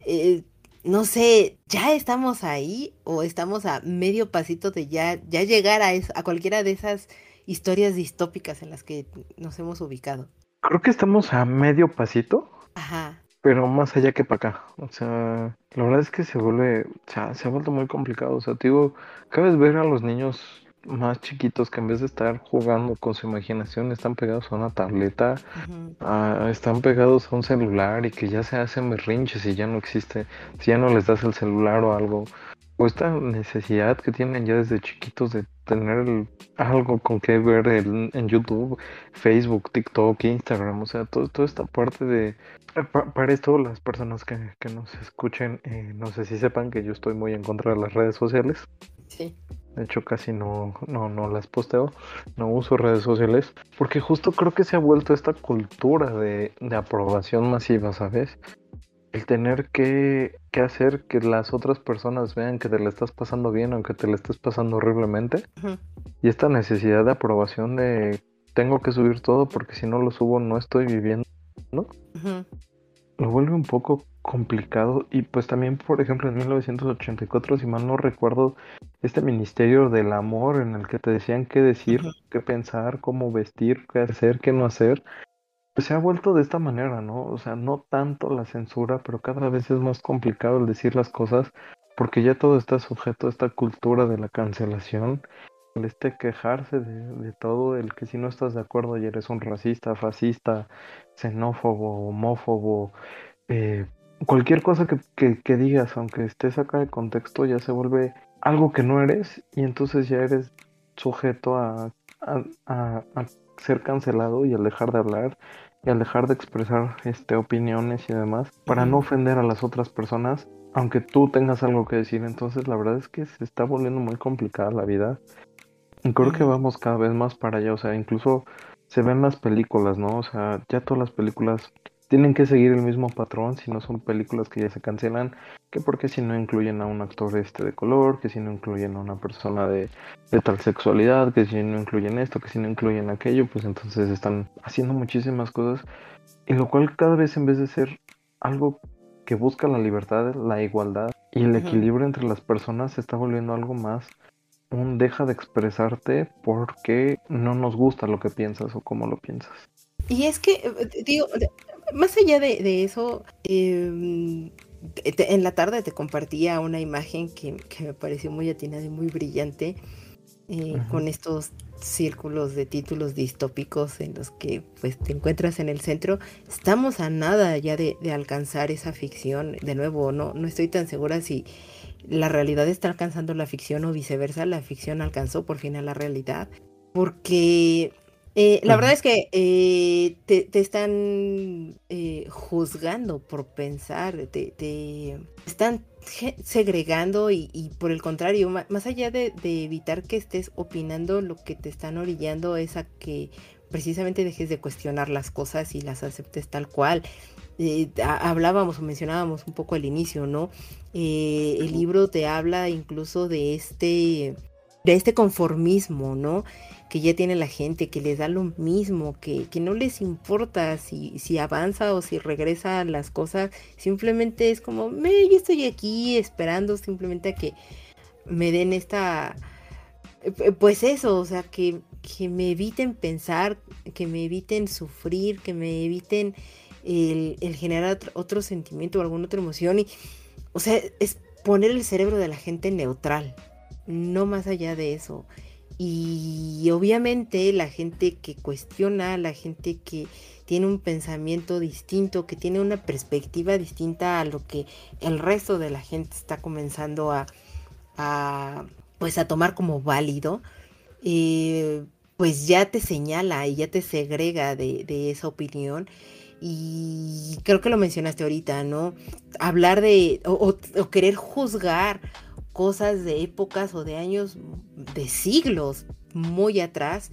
Speaker 1: eh, no sé, ¿ya estamos ahí o estamos a medio pasito de ya, ya llegar a, a cualquiera de esas historias distópicas en las que nos hemos ubicado?
Speaker 2: Creo que estamos a medio pasito.
Speaker 1: Ajá
Speaker 2: pero más allá que para acá. O sea, la verdad es que se vuelve, o sea, se ha vuelto muy complicado. O sea, te digo, cada ver a los niños más chiquitos que en vez de estar jugando con su imaginación están pegados a una tableta, están pegados a un celular y que ya se hacen berrinches y ya no existe, si ya no les das el celular o algo, o esta necesidad que tienen ya desde chiquitos de tener algo con que ver en YouTube, Facebook, TikTok, Instagram, o sea, todo, toda esta parte de... para esto, las personas que, nos escuchen, eh, no sé si sepan que yo estoy muy en contra de las redes sociales.
Speaker 1: Sí.
Speaker 2: De hecho, casi no, no, no las posteo, no uso redes sociales, porque justo creo que se ha vuelto esta cultura de, de aprobación masiva, ¿sabes? El tener que, hacer que las otras personas vean que te la estás pasando bien aunque te la estés pasando horriblemente. Y esta necesidad de aprobación de tengo que subir todo porque si no lo subo no estoy viviendo, ¿no? Lo vuelve un poco complicado y pues también por ejemplo en 1984 si mal no recuerdo este ministerio del amor en el que te decían qué decir, qué pensar, cómo vestir, qué hacer, qué no hacer pues, se ha vuelto de esta manera, ¿no? O sea, no tanto la censura, pero cada vez es más complicado el decir las cosas porque ya todo está sujeto a esta cultura de la cancelación, el este quejarse de, todo, el que si no estás de acuerdo y eres un racista, fascista, xenófobo, homófobo, eh, cualquier cosa que, que, digas, aunque estés acá de contexto, ya se vuelve algo que no eres y entonces ya eres sujeto a, a, a, a ser cancelado y al dejar de hablar y al dejar de expresar este, opiniones y demás para no ofender a las otras personas, aunque tú tengas algo que decir. Entonces la verdad es que se está volviendo muy complicada la vida. Y creo que vamos cada vez más para allá, o sea, incluso se ven las películas, ¿no? O sea, ya todas las películas tienen que seguir el mismo patrón, si no son películas que ya se cancelan, que porque si no incluyen a un actor este de color, que si no incluyen a una persona de, tal sexualidad, que si no incluyen esto, que si no incluyen aquello, pues entonces están haciendo muchísimas cosas, y lo cual cada vez en vez de ser algo que busca la libertad, la igualdad y el equilibrio entre las personas, se está volviendo algo más un deja de expresarte porque no nos gusta lo que piensas o cómo lo piensas.
Speaker 1: Y es que, eh, digo, más allá de, eso, em, en la tarde te compartía una imagen que, me pareció muy atinada y muy brillante, eh, con estos círculos de títulos distópicos en los que pues te encuentras en el centro. Estamos a nada ya de, alcanzar esa ficción. De nuevo, no, no estoy tan segura si la realidad está alcanzando la ficción o viceversa, la ficción alcanzó por fin a la realidad. Porque eh, la verdad es que eh, te, están eh, juzgando por pensar, te, están segregando y, por el contrario, más, allá de, evitar que estés opinando, lo que te están orillando es a que precisamente dejes de cuestionar las cosas y las aceptes tal cual. hablábamos o mencionábamos un poco al inicio, ¿no? el libro te habla incluso de este, de este conformismo, ¿no? que ya tiene la gente, que les da lo mismo, que, no les importa si, si avanza o si regresa las cosas, simplemente es como, me, yo estoy aquí esperando simplemente a que me den esta, eh, pues eso, o sea, que, que me eviten pensar, que me eviten sufrir, que me eviten el, generar otro, sentimiento o alguna otra emoción. Y, o sea, es poner el cerebro de la gente neutral, no más allá de eso. Y obviamente la gente que cuestiona, la gente que tiene un pensamiento distinto, que tiene una perspectiva distinta a lo que el resto de la gente está comenzando a, pues a tomar como válido, eh, pues ya te señala y ya te segrega de, esa opinión. Y creo que lo mencionaste ahorita, ¿no? Hablar de, o querer juzgar cosas de épocas o de años, de siglos muy atrás,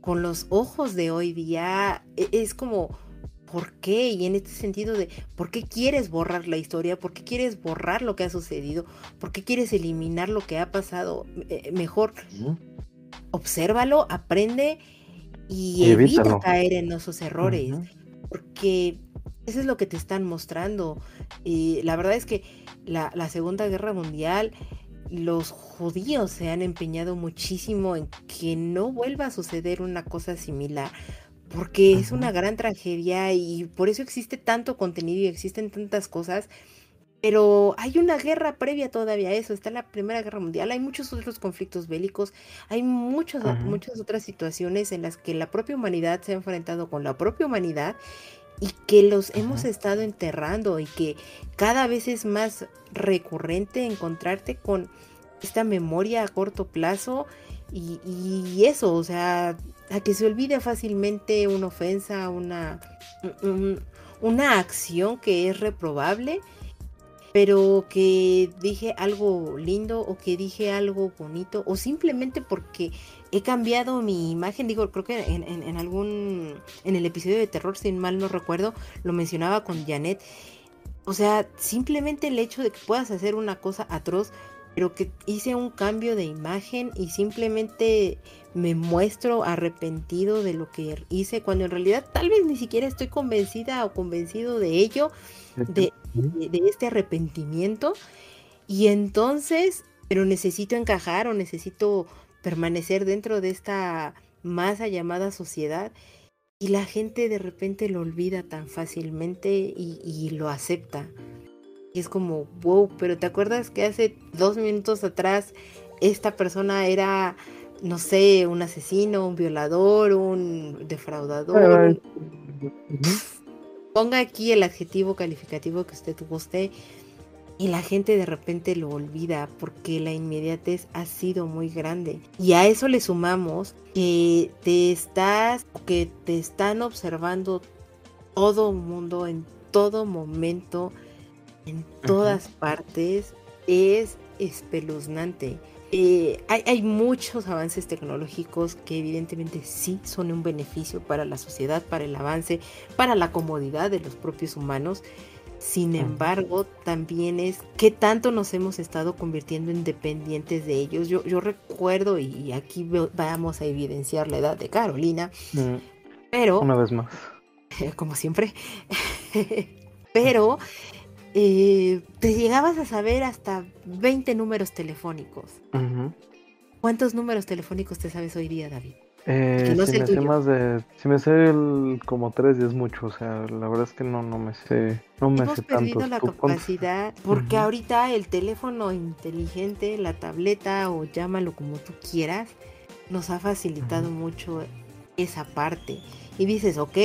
Speaker 1: con los ojos de hoy día. E, es como, ¿por qué? Y en este sentido de, ¿por qué quieres borrar la historia? ¿Por qué quieres borrar lo que ha sucedido? ¿Por qué quieres eliminar lo que ha pasado? Eh, mejor, obsérvalo, aprende y evita caer en esos errores. Porque eso es lo que te están mostrando. Y la verdad es que la, Segunda Guerra Mundial, los judíos se han empeñado muchísimo en que no vuelva a suceder una cosa similar, porque es una gran tragedia y por eso existe tanto contenido y existen tantas cosas. Pero hay una guerra previa todavía a eso, está la Primera Guerra Mundial, hay muchos otros conflictos bélicos, hay muchos, muchas otras situaciones en las que la propia humanidad se ha enfrentado con la propia humanidad y que los hemos estado enterrando y que cada vez es más recurrente encontrarte con esta memoria a corto plazo y, eso, o sea, a que se olvide fácilmente una ofensa, una, una acción que es reprobable, pero que dije algo lindo o que dije algo bonito o simplemente porque he cambiado mi imagen, digo, creo que en, algún, en el episodio de terror, sin mal no recuerdo, lo mencionaba con Janet. O sea, simplemente el hecho de que puedas hacer una cosa atroz, pero que hice un cambio de imagen y simplemente me muestro arrepentido de lo que hice, cuando en realidad tal vez ni siquiera estoy convencida o convencido de ello, de, de este arrepentimiento. Y entonces, pero necesito encajar o necesito permanecer dentro de esta masa llamada sociedad y la gente de repente lo olvida tan fácilmente y, lo acepta. Y es como, wow, pero ¿te acuerdas que hace dos minutos atrás esta persona era, no sé, un asesino, un violador, un defraudador? Ponga aquí el adjetivo calificativo que usted guste y la gente de repente lo olvida porque la inmediatez ha sido muy grande. Y a eso le sumamos que te estás, que te están observando todo el mundo en todo momento, en todas partes, es espeluznante. Eh, hay, hay, muchos avances tecnológicos que evidentemente sí son un beneficio para la sociedad, para el avance, para la comodidad de los propios humanos, sin embargo, también es qué tanto nos hemos estado convirtiendo en dependientes de ellos. Yo, yo recuerdo, y aquí vamos a evidenciar la edad de Carolina, mm. pero...
Speaker 2: Una vez más.
Speaker 1: Como siempre. pero eh, te llegabas a saber hasta 20 números telefónicos. ¿Cuántos números telefónicos te sabes hoy día, David?
Speaker 2: Eh, si me sé más de, si me sé el, como tres es mucho, o sea, la verdad es que no, no me sé, no me
Speaker 1: Hemos perdido la capacidad, porque ahorita el teléfono inteligente, la tableta o llámalo como tú quieras, nos ha facilitado mucho esa parte. Y dices, ok,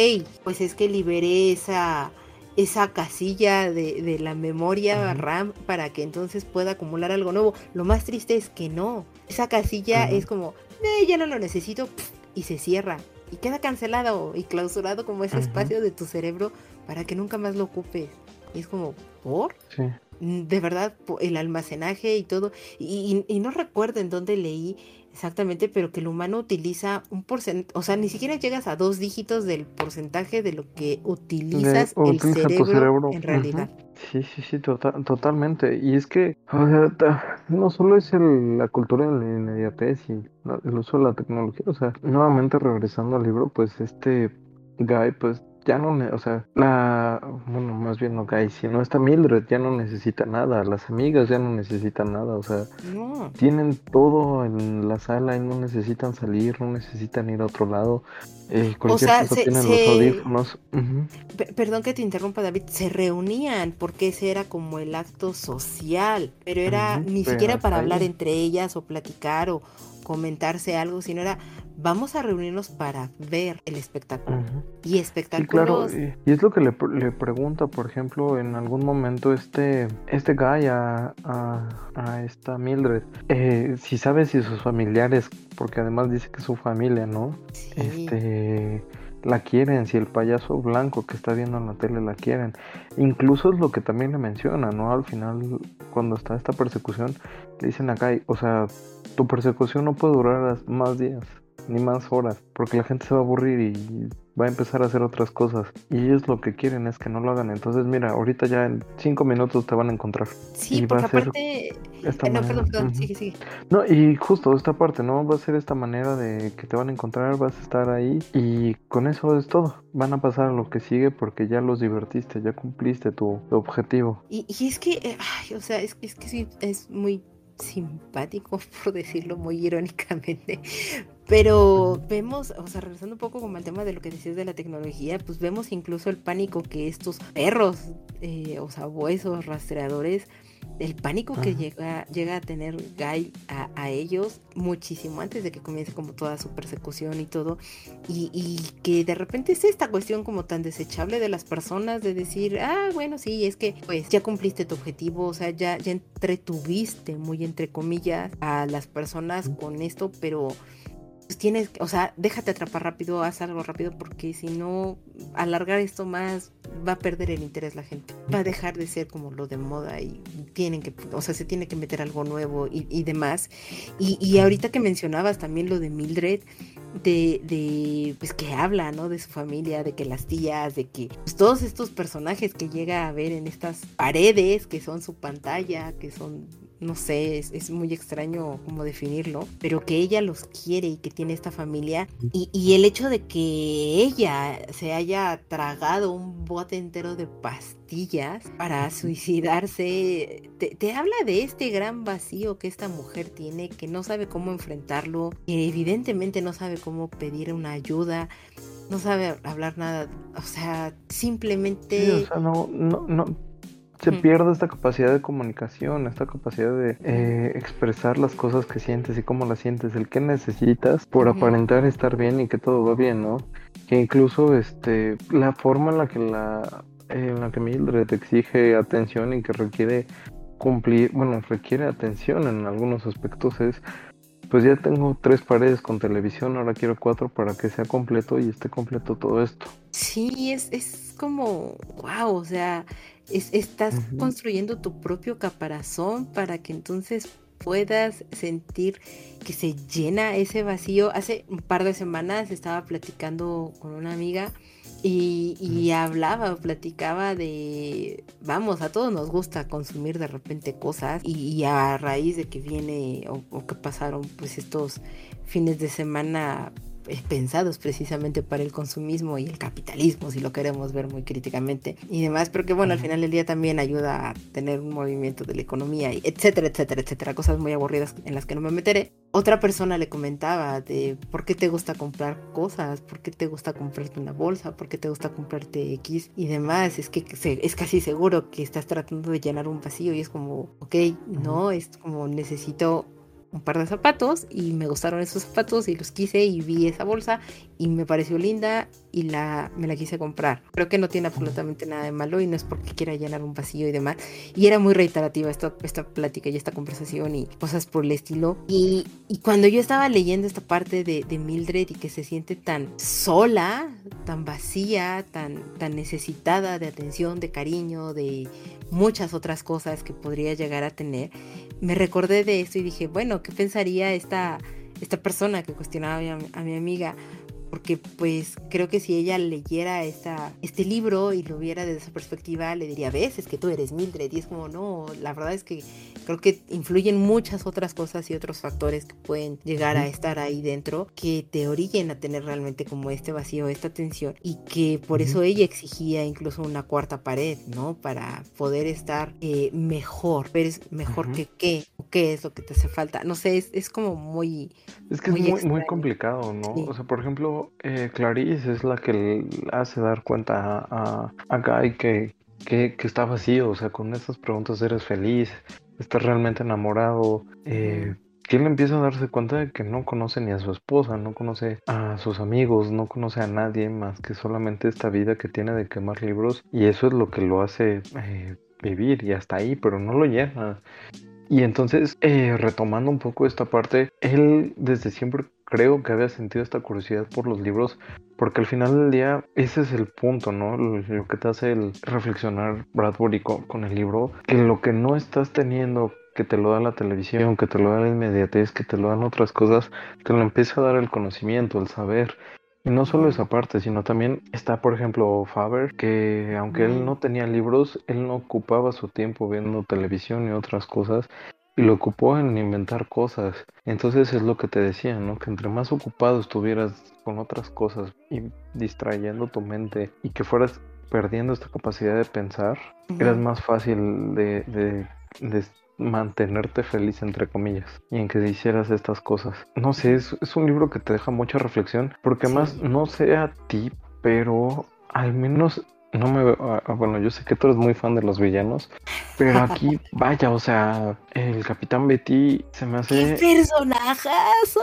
Speaker 1: pues es que liberé esa, esa casilla de, de la memoria RAM para que entonces pueda acumular algo nuevo. Lo más triste es que no. Esa casilla es como, eh, ya no lo necesito, y se cierra. Y queda cancelado y clausurado como ese espacio de tu cerebro para que nunca más lo ocupes. Y es como, ¿por? Sí. Mm, de verdad, el almacenaje y todo. Y, y no recuerdo en dónde leí Exactamente, pero que el humano utiliza un porcentaje, o sea, ni siquiera llegas a dos dígitos del porcentaje de lo que utilizas el cerebro, en realidad.
Speaker 2: Sí, sí, sí, tota-, totalmente. Y es que no solo es la cultura de la inmediatez y el uso de la tecnología, o sea, nuevamente regresando al libro, pues este Guy, pues ya no, o sea, la, bueno, más bien no Guy, sino esta Mildred ya no necesita nada, las amigas ya no necesitan nada, o sea, tienen todo en la sala y no necesitan salir, no necesitan ir a otro lado. Eh, o sea, tienen los
Speaker 1: audífonos. Perdón que te interrumpa, David, se reunían porque ese era como el acto social, pero era ni siquiera para hablar entre ellas o platicar o comentarse algo, sino era vamos a reunirnos para ver el espectáculo. Y espectáculos...
Speaker 2: claro, y, es lo que le, le, pregunta, por ejemplo, en algún momento este, este guy a, a, esta Mildred, eh, si sabe si sus familiares, porque además dice que es su familia, ¿no? Este la quieren, si el payaso blanco que está viendo en la tele la quieren. Incluso es lo que también le menciona, ¿no? Al final, cuando está esta persecución, le dicen acá, o sea, tu persecución no puede durar más días ni más horas, porque la gente se va a aburrir y va a empezar a hacer otras cosas. Y ellos lo que quieren es que no lo hagan. Entonces, mira, ahorita ya en cinco minutos te van a encontrar.
Speaker 1: Sí, y porque aparte... Esta no, perdón, perdón, sigue, sigue.
Speaker 2: No, y justo esta parte, ¿no? Va a ser esta manera de que te van a encontrar, vas a estar ahí y con eso es todo. Van a pasar a lo que sigue porque ya los divertiste, ya cumpliste tu, objetivo.
Speaker 1: Y, y, es que, eh, ay, o sea, es, es que sí, es muy simpático, por decirlo muy irónicamente. Pero vemos, o sea, regresando un poco como al tema de lo que decías de la tecnología, pues vemos incluso el pánico que estos perros, eh, o sea, huesos rastreadores, el pánico que llega, llega a tener Guy a, ellos muchísimo antes de que comience como toda su persecución y todo. Y, y, que de repente es esta cuestión como tan desechable de las personas de decir, ah, bueno, sí, es que pues ya cumpliste tu objetivo, o sea, ya, ya entretuviste, muy entre comillas, a las personas con esto, pero tienes, o sea, déjate atrapar rápido, haz algo rápido porque si no, alargar esto más va a perder el interés la gente, va a dejar de ser como lo de moda y tienen que, o sea, se tiene que meter algo nuevo y, demás. Y, y, ahorita que mencionabas también lo de Mildred, de, de, pues que habla, ¿no? De su familia, de que las tías, de que pues, todos estos personajes que llega a ver en estas paredes, que son su pantalla, que son no sé, es, muy extraño cómo definirlo, pero que ella los quiere y que tiene esta familia. Y, el hecho de que ella se haya tragado un bote entero de pastillas para suicidarse, te, habla de este gran vacío que esta mujer tiene, que no sabe cómo enfrentarlo, que evidentemente no sabe cómo pedir una ayuda. No sabe hablar nada, o sea, simplemente...
Speaker 2: o sea, no, no, no, se pierde esta capacidad de comunicación, esta capacidad de eh, expresar las cosas que sientes y cómo las sientes, el que necesitas por aparentar estar bien y que todo va bien, ¿no? Que incluso este la forma en la que la en la que Mildred exige atención y que requiere cumplir, bueno, requiere atención en algunos aspectos es pues ya tengo tres paredes con televisión, ahora quiero cuatro para que sea completo y esté completo todo esto.
Speaker 1: Sí, es, es como, wow, o sea, estás construyendo tu propio caparazón para que entonces puedas sentir que se llena ese vacío. Hace un par de semanas estaba platicando con una amiga y, y hablaba, platicaba de, vamos, a todos nos gusta consumir de repente cosas y, a raíz de que viene o, o que pasaron pues estos fines de semana pensados precisamente para el consumismo y el capitalismo, si lo queremos ver muy críticamente y demás, pero que bueno, al final del día también ayuda a tener un movimiento de la economía, y etcétera, etcétera, etcétera, cosas muy aburridas en las que no me meteré. Otra persona le comentaba de por qué te gusta comprar cosas, por qué te gusta comprarte una bolsa, por qué te gusta comprarte X y demás, es que es casi seguro que estás tratando de llenar un vacío y es como, ok, no, es como necesito un par de zapatos y me gustaron esos zapatos y los quise y vi esa bolsa y me pareció linda y la, me la quise comprar. Creo que no tiene absolutamente nada de malo y no es porque quiera llenar un vacío y demás. Y era muy reiterativa esta, esta plática y esta conversación y cosas por el estilo. Y, y cuando yo estaba leyendo esta parte de, de, Mildred y que se siente tan sola, tan vacía, tan, tan necesitada de atención, de cariño, de muchas otras cosas que podría llegar a tener, me recordé de esto y dije, bueno, ¿qué pensaría esta, esta persona que cuestionaba a mi, amiga? Porque pues creo que si ella leyera esta, este libro y lo viera desde esa perspectiva, le diría, ves, es que tú eres Mildred, y es como, no, la verdad es que creo que influyen muchas otras cosas y otros factores que pueden llegar a estar ahí dentro que te orillen a tener realmente como este vacío, esta tensión y que por eso ella exigía incluso una cuarta pared, ¿no? Para poder estar eh, mejor, pero es mejor que qué, o qué es lo que te hace falta. No sé, es, como muy...
Speaker 2: Es que es muy, muy complicado, ¿no? O sea, por ejemplo, eh, Clarice es la que le hace dar cuenta a, Guy que, que, está vacío, o sea, con estas preguntas eres feliz, está realmente enamorado. Eh, que él empieza a darse cuenta de que no conoce ni a su esposa, no conoce a sus amigos, no conoce a nadie más que solamente esta vida que tiene de quemar libros y eso es lo que lo hace eh, vivir y hasta ahí, pero no lo llena. Y entonces, eh, retomando un poco esta parte, él desde siempre creo que había sentido esta curiosidad por los libros, porque al final del día ese es el punto, ¿no? Lo, que te hace el reflexionar Bradbury con, con el libro, que lo que no estás teniendo que te lo da la televisión, que te lo da la inmediatez, que te lo dan otras cosas, te lo empieza a dar el conocimiento, el saber. Y no solo esa parte, sino también está, por ejemplo, Faber, que aunque él no tenía libros, él no ocupaba su tiempo viendo televisión y otras cosas, y lo ocupó en inventar cosas. Entonces es lo que te decía, ¿no? Que entre más ocupado estuvieras con otras cosas y distrayendo tu mente y que fueras perdiendo esta capacidad de pensar, eras más fácil de, de, de mantenerte feliz, entre comillas, y en que hicieras estas cosas. No sé, es, es un libro que te deja mucha reflexión, porque más no sé a ti, pero al menos no me veo, ah, ah, bueno, yo sé que tú eres muy fan de los villanos, pero aquí, vaya, o sea, el Capitán Betty se me hace...
Speaker 1: ¡Qué personajazo!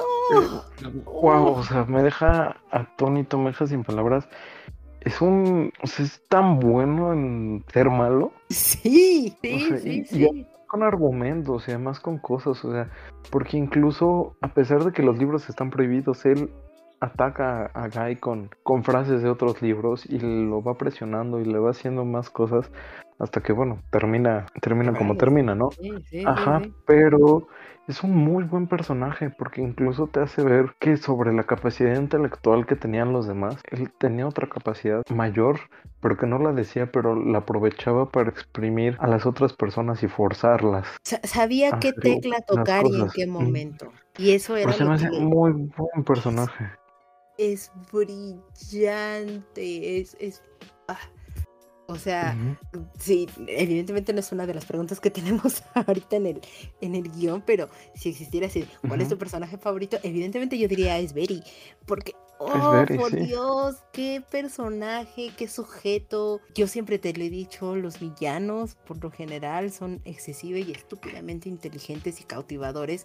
Speaker 2: wow, o sea, me deja atónito, me deja sin palabras. Es un, o sea, es tan bueno en ser malo.
Speaker 1: Sí, sí, sí, sí
Speaker 2: con argumentos y además con cosas, o sea, porque incluso a pesar de que los libros están prohibidos, él ataca a Guy con, con frases de otros libros y lo va presionando y le va haciendo más cosas hasta que, bueno, termina, termina como termina, ¿no? Ajá, pero es un muy buen personaje porque incluso te hace ver que sobre la capacidad intelectual que tenían los demás, él tenía otra capacidad mayor, pero que no la decía, pero la aprovechaba para exprimir a las otras personas y forzarlas.
Speaker 1: sabía qué tecla tocar y en qué momento. Y eso era...
Speaker 2: me hace muy buen personaje.
Speaker 1: Es brillante, es... es... Ah, o sea, sí, evidentemente no es una de las preguntas que tenemos ahorita en el, en el guion, pero si existiera así, ¿cuál es tu personaje favorito? Evidentemente yo diría es Berry, porque, oh, por Dios, qué personaje, qué sujeto. Yo siempre te lo he dicho, los villanos por lo general son excesivos y estúpidamente inteligentes y cautivadores.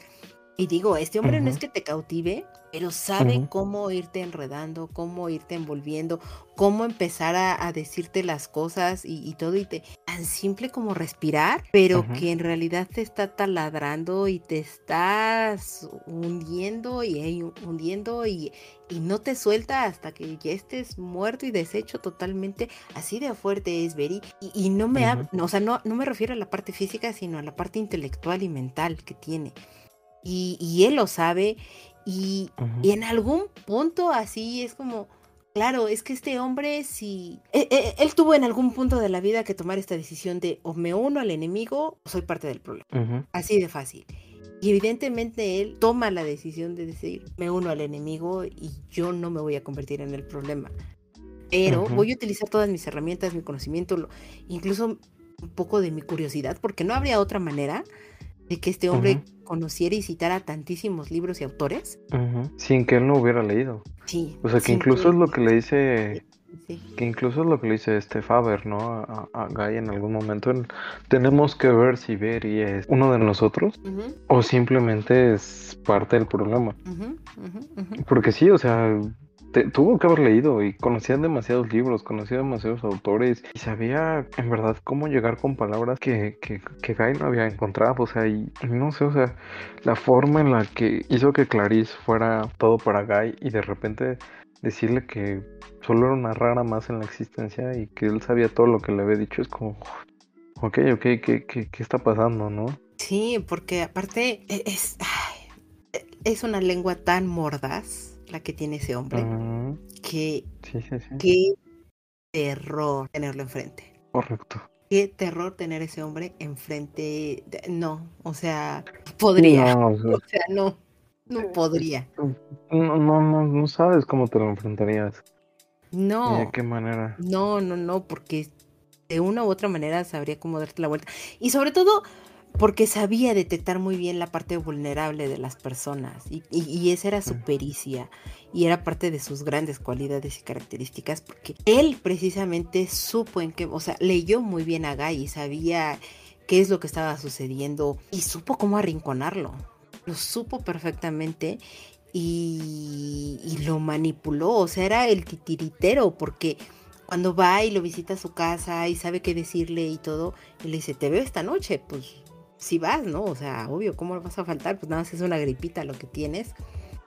Speaker 1: Y digo, este hombre no es que te cautive, pero sabe cómo irte enredando, cómo irte envolviendo, cómo empezar a, decirte las cosas y, todo, y te tan simple como respirar, pero que en realidad te está taladrando y te estás hundiendo y hundiendo y, y no te suelta hasta que ya estés muerto y deshecho totalmente. Así de fuerte es Beri. Y, no me, o sea, no, no me refiero a la parte física, sino a la parte intelectual y mental que tiene y, él lo sabe y, en algún punto así es como, claro, es que este hombre si... E, e, él, tuvo en algún punto de la vida que tomar esta decisión de o me uno al enemigo o soy parte del problema. Así de fácil. Y evidentemente él toma la decisión de decir, me uno al enemigo y yo no me voy a convertir en el problema. Pero voy a utilizar todas mis herramientas, mi conocimiento, incluso un poco de mi curiosidad, porque no habría otra manera de que este hombre conociera y citara tantísimos libros y autores.
Speaker 2: Sin que él no hubiera leído.
Speaker 1: Sí.
Speaker 2: O sea, que incluso es lo que le dice... Que incluso es lo que le dice este Faber, ¿no? A, a Guy en algún momento. tenemos que ver si Berry es uno de nosotros o simplemente es parte del problema. Porque sí, o sea, tuvo que haber leído y conocía demasiados libros, conocía demasiados autores y sabía en verdad cómo llegar con palabras que, que, que Guy no había encontrado. O sea, y, no sé, o sea, la forma en la que hizo que Clarice fuera todo para Guy y de repente decirle que solo era una rara más en la existencia y que él sabía todo lo que le había dicho es como, ok, ok, ¿qué, qué, qué está pasando, no?
Speaker 1: Sí, porque aparte e, es, es una lengua tan mordaz la que tiene ese hombre, que qué terror tenerlo enfrente.
Speaker 2: Correcto.
Speaker 1: Qué terror tener ese hombre enfrente. No, o sea, podría. No, o, sea, no, no podría.
Speaker 2: No, no, no, sabes cómo te lo enfrentarías.
Speaker 1: No.
Speaker 2: ¿De qué manera?
Speaker 1: No, no, no, porque de una u otra manera sabría cómo darte la vuelta. Y sobre todo, porque sabía detectar muy bien la parte vulnerable de las personas y, esa era su pericia y era parte de sus grandes cualidades y características porque él precisamente supo en qué, o sea, leyó muy bien a Guy y sabía qué es lo que estaba sucediendo y supo cómo arrinconarlo, lo supo perfectamente y, y lo manipuló, o sea, era el titiritero porque cuando va y lo visita a su casa y sabe qué decirle y todo, él le dice, te veo esta noche, pues si vas, ¿no? O sea, obvio, ¿cómo vas a faltar? Pues nada más es una gripita lo que tienes.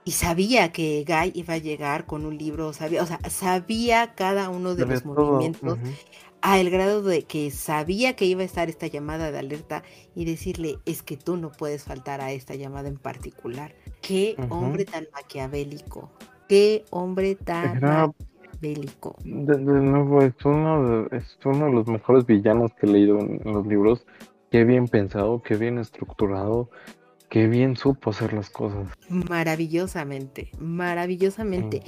Speaker 1: y sabía que Guy iba a llegar con un libro, sabía, o sea, sabía cada uno de los movimientos. A el grado de que sabía que iba a estar esta llamada de alerta y decirle, es que tú no puedes faltar a esta llamada en particular. Qué hombre tan maquiavélico, qué hombre tan maquiavélico.
Speaker 2: De, nuevo, es uno, de, es uno de los mejores villanos que he leído en los libros. Qué bien pensado, qué bien estructurado, Qué bien supo hacer las cosas.
Speaker 1: Maravillosamente, maravillosamente.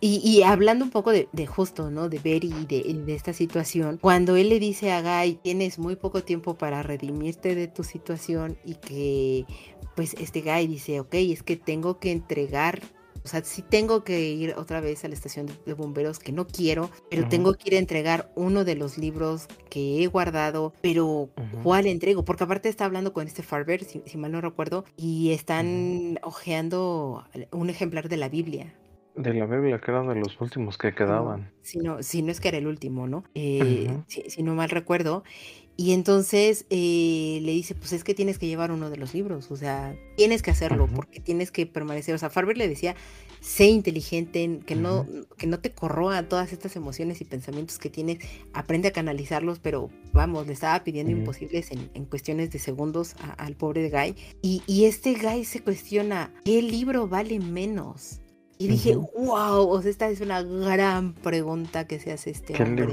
Speaker 1: y, hablando un poco de, justo, ¿no? De Berry y de, de, esta situación, cuando él le dice a Guy, tienes muy poco tiempo para redimirte de tu situación y que, pues, este Guy dice, ok, es que tengo que entregar o sea, sí tengo que ir otra vez a la estación de bomberos, que no quiero, pero tengo que ir a entregar uno de los libros que he guardado, pero ¿cuál entrego? Porque aparte está hablando con este Farber, si, mal no recuerdo, y están hojeando un ejemplar de la Biblia.
Speaker 2: De la Biblia, que eran de los últimos que quedaban.
Speaker 1: si, no, si no es que era el último, ¿no? Eh, si, no mal recuerdo. Y entonces eh, le dice, pues es que tienes que llevar uno de los libros, o sea, tienes que hacerlo porque tienes que permanecer. O sea, Farber le decía, sé inteligente, que no, que no te corroa todas estas emociones y pensamientos que tienes, aprende a canalizarlos, pero vamos, le estaba pidiendo imposibles en, cuestiones de segundos al pobre Guy. Y, y este Guy se cuestiona, ¿qué libro vale menos? Y dije, wow, o sea, esta es una gran pregunta que se hace este hombre.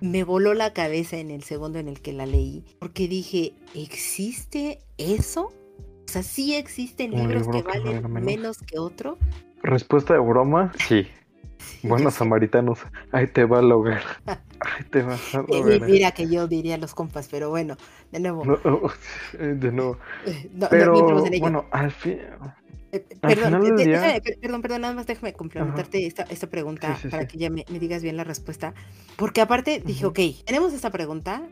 Speaker 1: Me voló la cabeza en el segundo en el que la leí, porque dije, ¿existe eso? O sea, ¿sí existen libros que, valen menos. que otro?
Speaker 2: Respuesta de broma, sí. Buenos samaritanos, ahí te va a lograr. Ahí te va a lograr.
Speaker 1: Mira que yo diría los compas, pero bueno, de nuevo.
Speaker 2: de nuevo. pero, bueno, al fin
Speaker 1: eh, perdón, perdón, perdón, nada más déjame complementarte esta, esta, pregunta para que ya me, digas bien la respuesta. Porque aparte dije, ok, tenemos esta pregunta,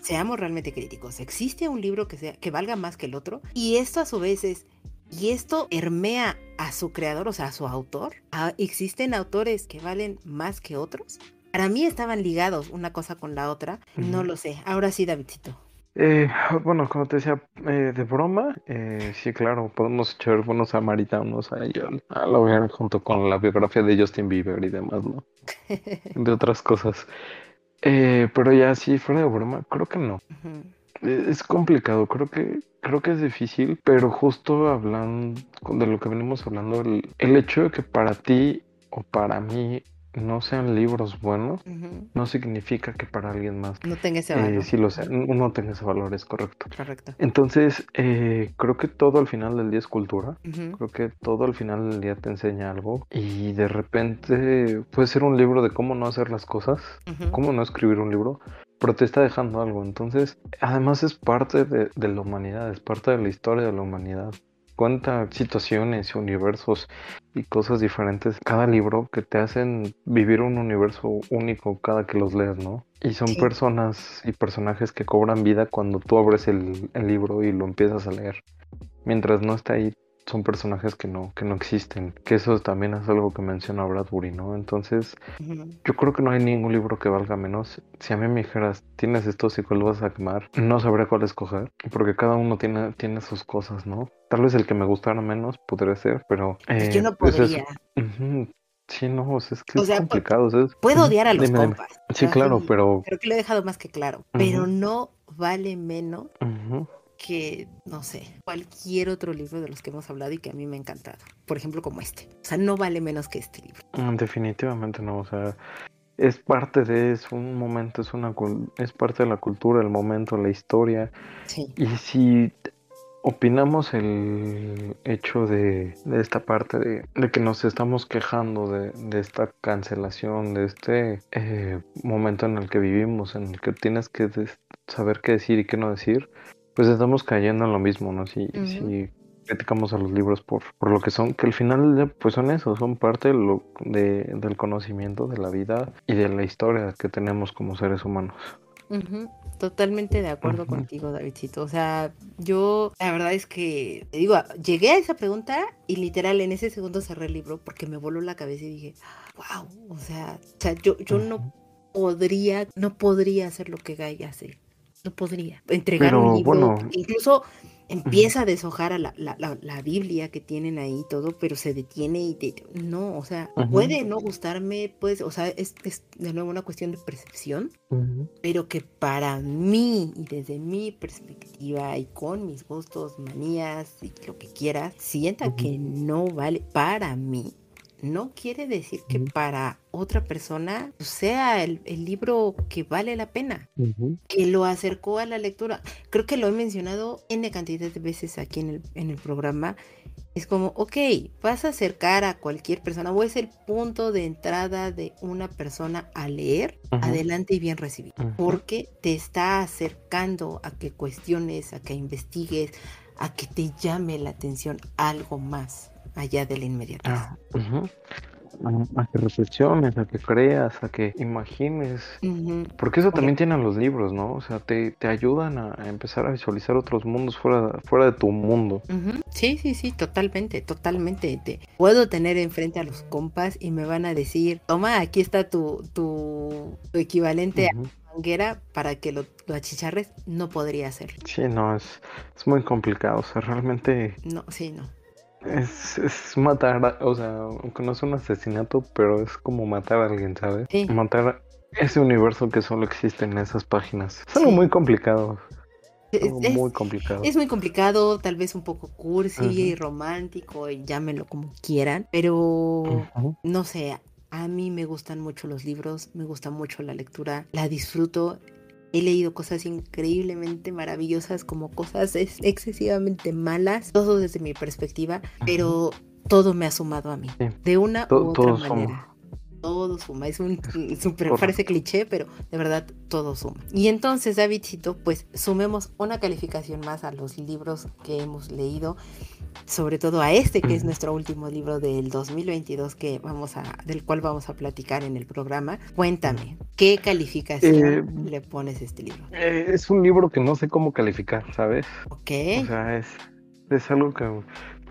Speaker 1: seamos realmente críticos. ¿Existe un libro que, sea, que valga más que el otro? Y esto a su vez es, ¿y esto hermea a su creador, o sea, a su autor? ¿Ah, ¿Existen autores que valen más que otros? Para mí estaban ligados una cosa con la otra, no lo sé. Ahora sí, Davidcito.
Speaker 2: Eh, bueno, como te decía, eh, de broma, eh, sí, claro, podemos echar buenos samaritanos a ella, a la ver junto con la biografía de Justin Bieber y demás, ¿no? de otras cosas. Eh, pero ya sí, fuera de broma, creo que no. E, es complicado, creo que creo que es difícil, pero justo hablando de lo que venimos hablando, el, el hecho de que para ti o para mí no sean libros buenos, no significa que para alguien más
Speaker 1: no tenga ese valor.
Speaker 2: Eh, sí lo sé, no tenga ese valor, es correcto.
Speaker 1: Correcto.
Speaker 2: Entonces, eh, creo que todo al final del día es cultura. Creo que todo al final del día te enseña algo y de repente puede ser un libro de cómo no hacer las cosas, cómo no escribir un libro, pero te está dejando algo. Entonces, además es parte de, de, la humanidad, es parte de la historia de la humanidad cuenta situaciones, universos y cosas diferentes. Cada libro que te hacen vivir un universo único cada que los lees, ¿no? Y son personas y personajes que cobran vida cuando tú abres el, el libro y lo empiezas a leer. Mientras no está ahí, son personajes que no, que no existen. Que eso también es algo que menciona Bradbury, ¿no? Entonces, yo creo que no hay ningún libro que valga menos. Si a mí me dijeras, tienes esto y cuál vas a quemar, no sabría cuál escoger. Porque cada uno tiene, tiene sus cosas, ¿no? Tal vez el que me gustara menos podría ser, pero...
Speaker 1: Eh, yo no pues podría.
Speaker 2: Sí, no, es que es complicado.
Speaker 1: puedo odiar a los compas.
Speaker 2: Sí, claro, pero...
Speaker 1: Creo que lo he dejado más que claro. Pero no vale menos que, no sé, cualquier otro libro de los que hemos hablado y que a mí me ha encantado. Por ejemplo, como este. O sea, no vale menos que este libro.
Speaker 2: Mm, definitivamente no, o sea, es parte de, es un momento, es una es parte de la cultura, el momento, la historia.
Speaker 1: Sí.
Speaker 2: Y si opinamos el hecho de, de esta parte de, de, que nos estamos quejando de, de esta cancelación, de este eh, momento en el que vivimos, en el que tienes que saber qué decir y qué no decir, pues estamos cayendo en lo mismo, ¿no? Si, si criticamos a los libros por, por lo que son, que al final pues son eso, son parte de lo, de, del conocimiento de la vida y de la historia que tenemos como seres humanos.
Speaker 1: Totalmente de acuerdo contigo, Davidcito. O sea, yo la verdad es que, te digo, llegué a esa pregunta y literal en ese segundo cerré el libro porque me voló la cabeza y dije, wow, o sea, o sea yo, yo no podría, no podría hacer lo que Guy hace no podría. Entregar un libro, incluso empieza a deshojar a la, la, la, Biblia que tienen ahí todo, pero se detiene y no, o sea, puede no gustarme, pues, o sea, es, es, de nuevo una cuestión de percepción, pero que para mí y desde mi perspectiva y con mis gustos, manías y lo que quiera, sienta que no vale para mí no quiere decir que para otra persona sea el, libro que vale la pena, que lo acercó a la lectura. Creo que lo he mencionado N cantidad de veces aquí en el, en el programa. Es como, ok, vas a acercar a cualquier persona o es el punto de entrada de una persona a leer, adelante y bien recibido, porque te está acercando a que cuestiones, a que investigues, a que te llame la atención algo más allá de la inmediatez. Ah,
Speaker 2: a, que reflexiones, a que creas, a que imagines. Porque eso también tienen los libros, ¿no? O sea, te, te, ayudan a empezar a visualizar otros mundos fuera, fuera de tu mundo.
Speaker 1: Sí, sí, sí, totalmente, totalmente. Te puedo tener enfrente a los compas y me van a decir, toma, aquí está tu, tu, equivalente a manguera para que lo, lo, achicharres, no podría ser.
Speaker 2: Sí, no, es, es muy complicado. O sea, realmente.
Speaker 1: No, sí, no.
Speaker 2: Es, es matar, o sea, aunque no es un asesinato, pero es como matar a alguien, ¿sabes? Matar ese universo que solo existe en esas páginas. Es algo muy complicado. Es, muy complicado.
Speaker 1: Es muy complicado, tal vez un poco cursi y romántico, y llámenlo como quieran, pero no sé, a mí me gustan mucho los libros, me gusta mucho la lectura, la disfruto He leído cosas increíblemente maravillosas como cosas excesivamente malas, todo desde mi perspectiva, pero todo me ha sumado a mí, de una u otra manera. Todo suma, es un super, parece cliché, pero de verdad todo suma. Y entonces, Davidcito, pues sumemos una calificación más a los libros que hemos leído sobre todo a este que es nuestro último libro del 2022 que vamos a del cual vamos a platicar en el programa. Cuéntame, ¿qué calificación eh, le pones a este libro?
Speaker 2: Eh, es un libro que no sé cómo calificar, ¿sabes?
Speaker 1: Ok.
Speaker 2: O sea, es, es algo que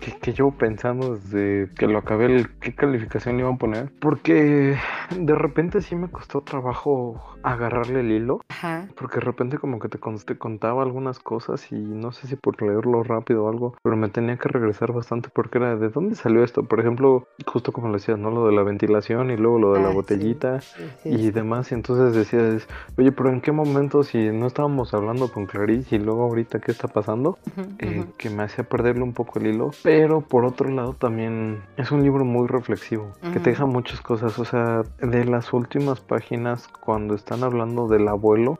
Speaker 2: que, que llevo pensando desde que lo acabé, el, qué calificación le iba a poner. Porque de repente sí me costó trabajo agarrarle el hilo. Ajá. Porque de repente como que te, te, contaba algunas cosas y no sé si por leerlo rápido o algo, pero me tenía que regresar bastante porque era de dónde salió esto. Por ejemplo, justo como le decías, ¿no? Lo de la ventilación y luego lo de la ah, botellita y demás. Y entonces decías, oye, pero ¿en qué momento si no estábamos hablando con Clarice y luego ahorita qué está pasando? Eh, que me hacía perderle un poco el hilo. Pero por otro lado también es un libro muy reflexivo, que te deja muchas cosas. O sea, de las últimas páginas cuando están hablando del abuelo,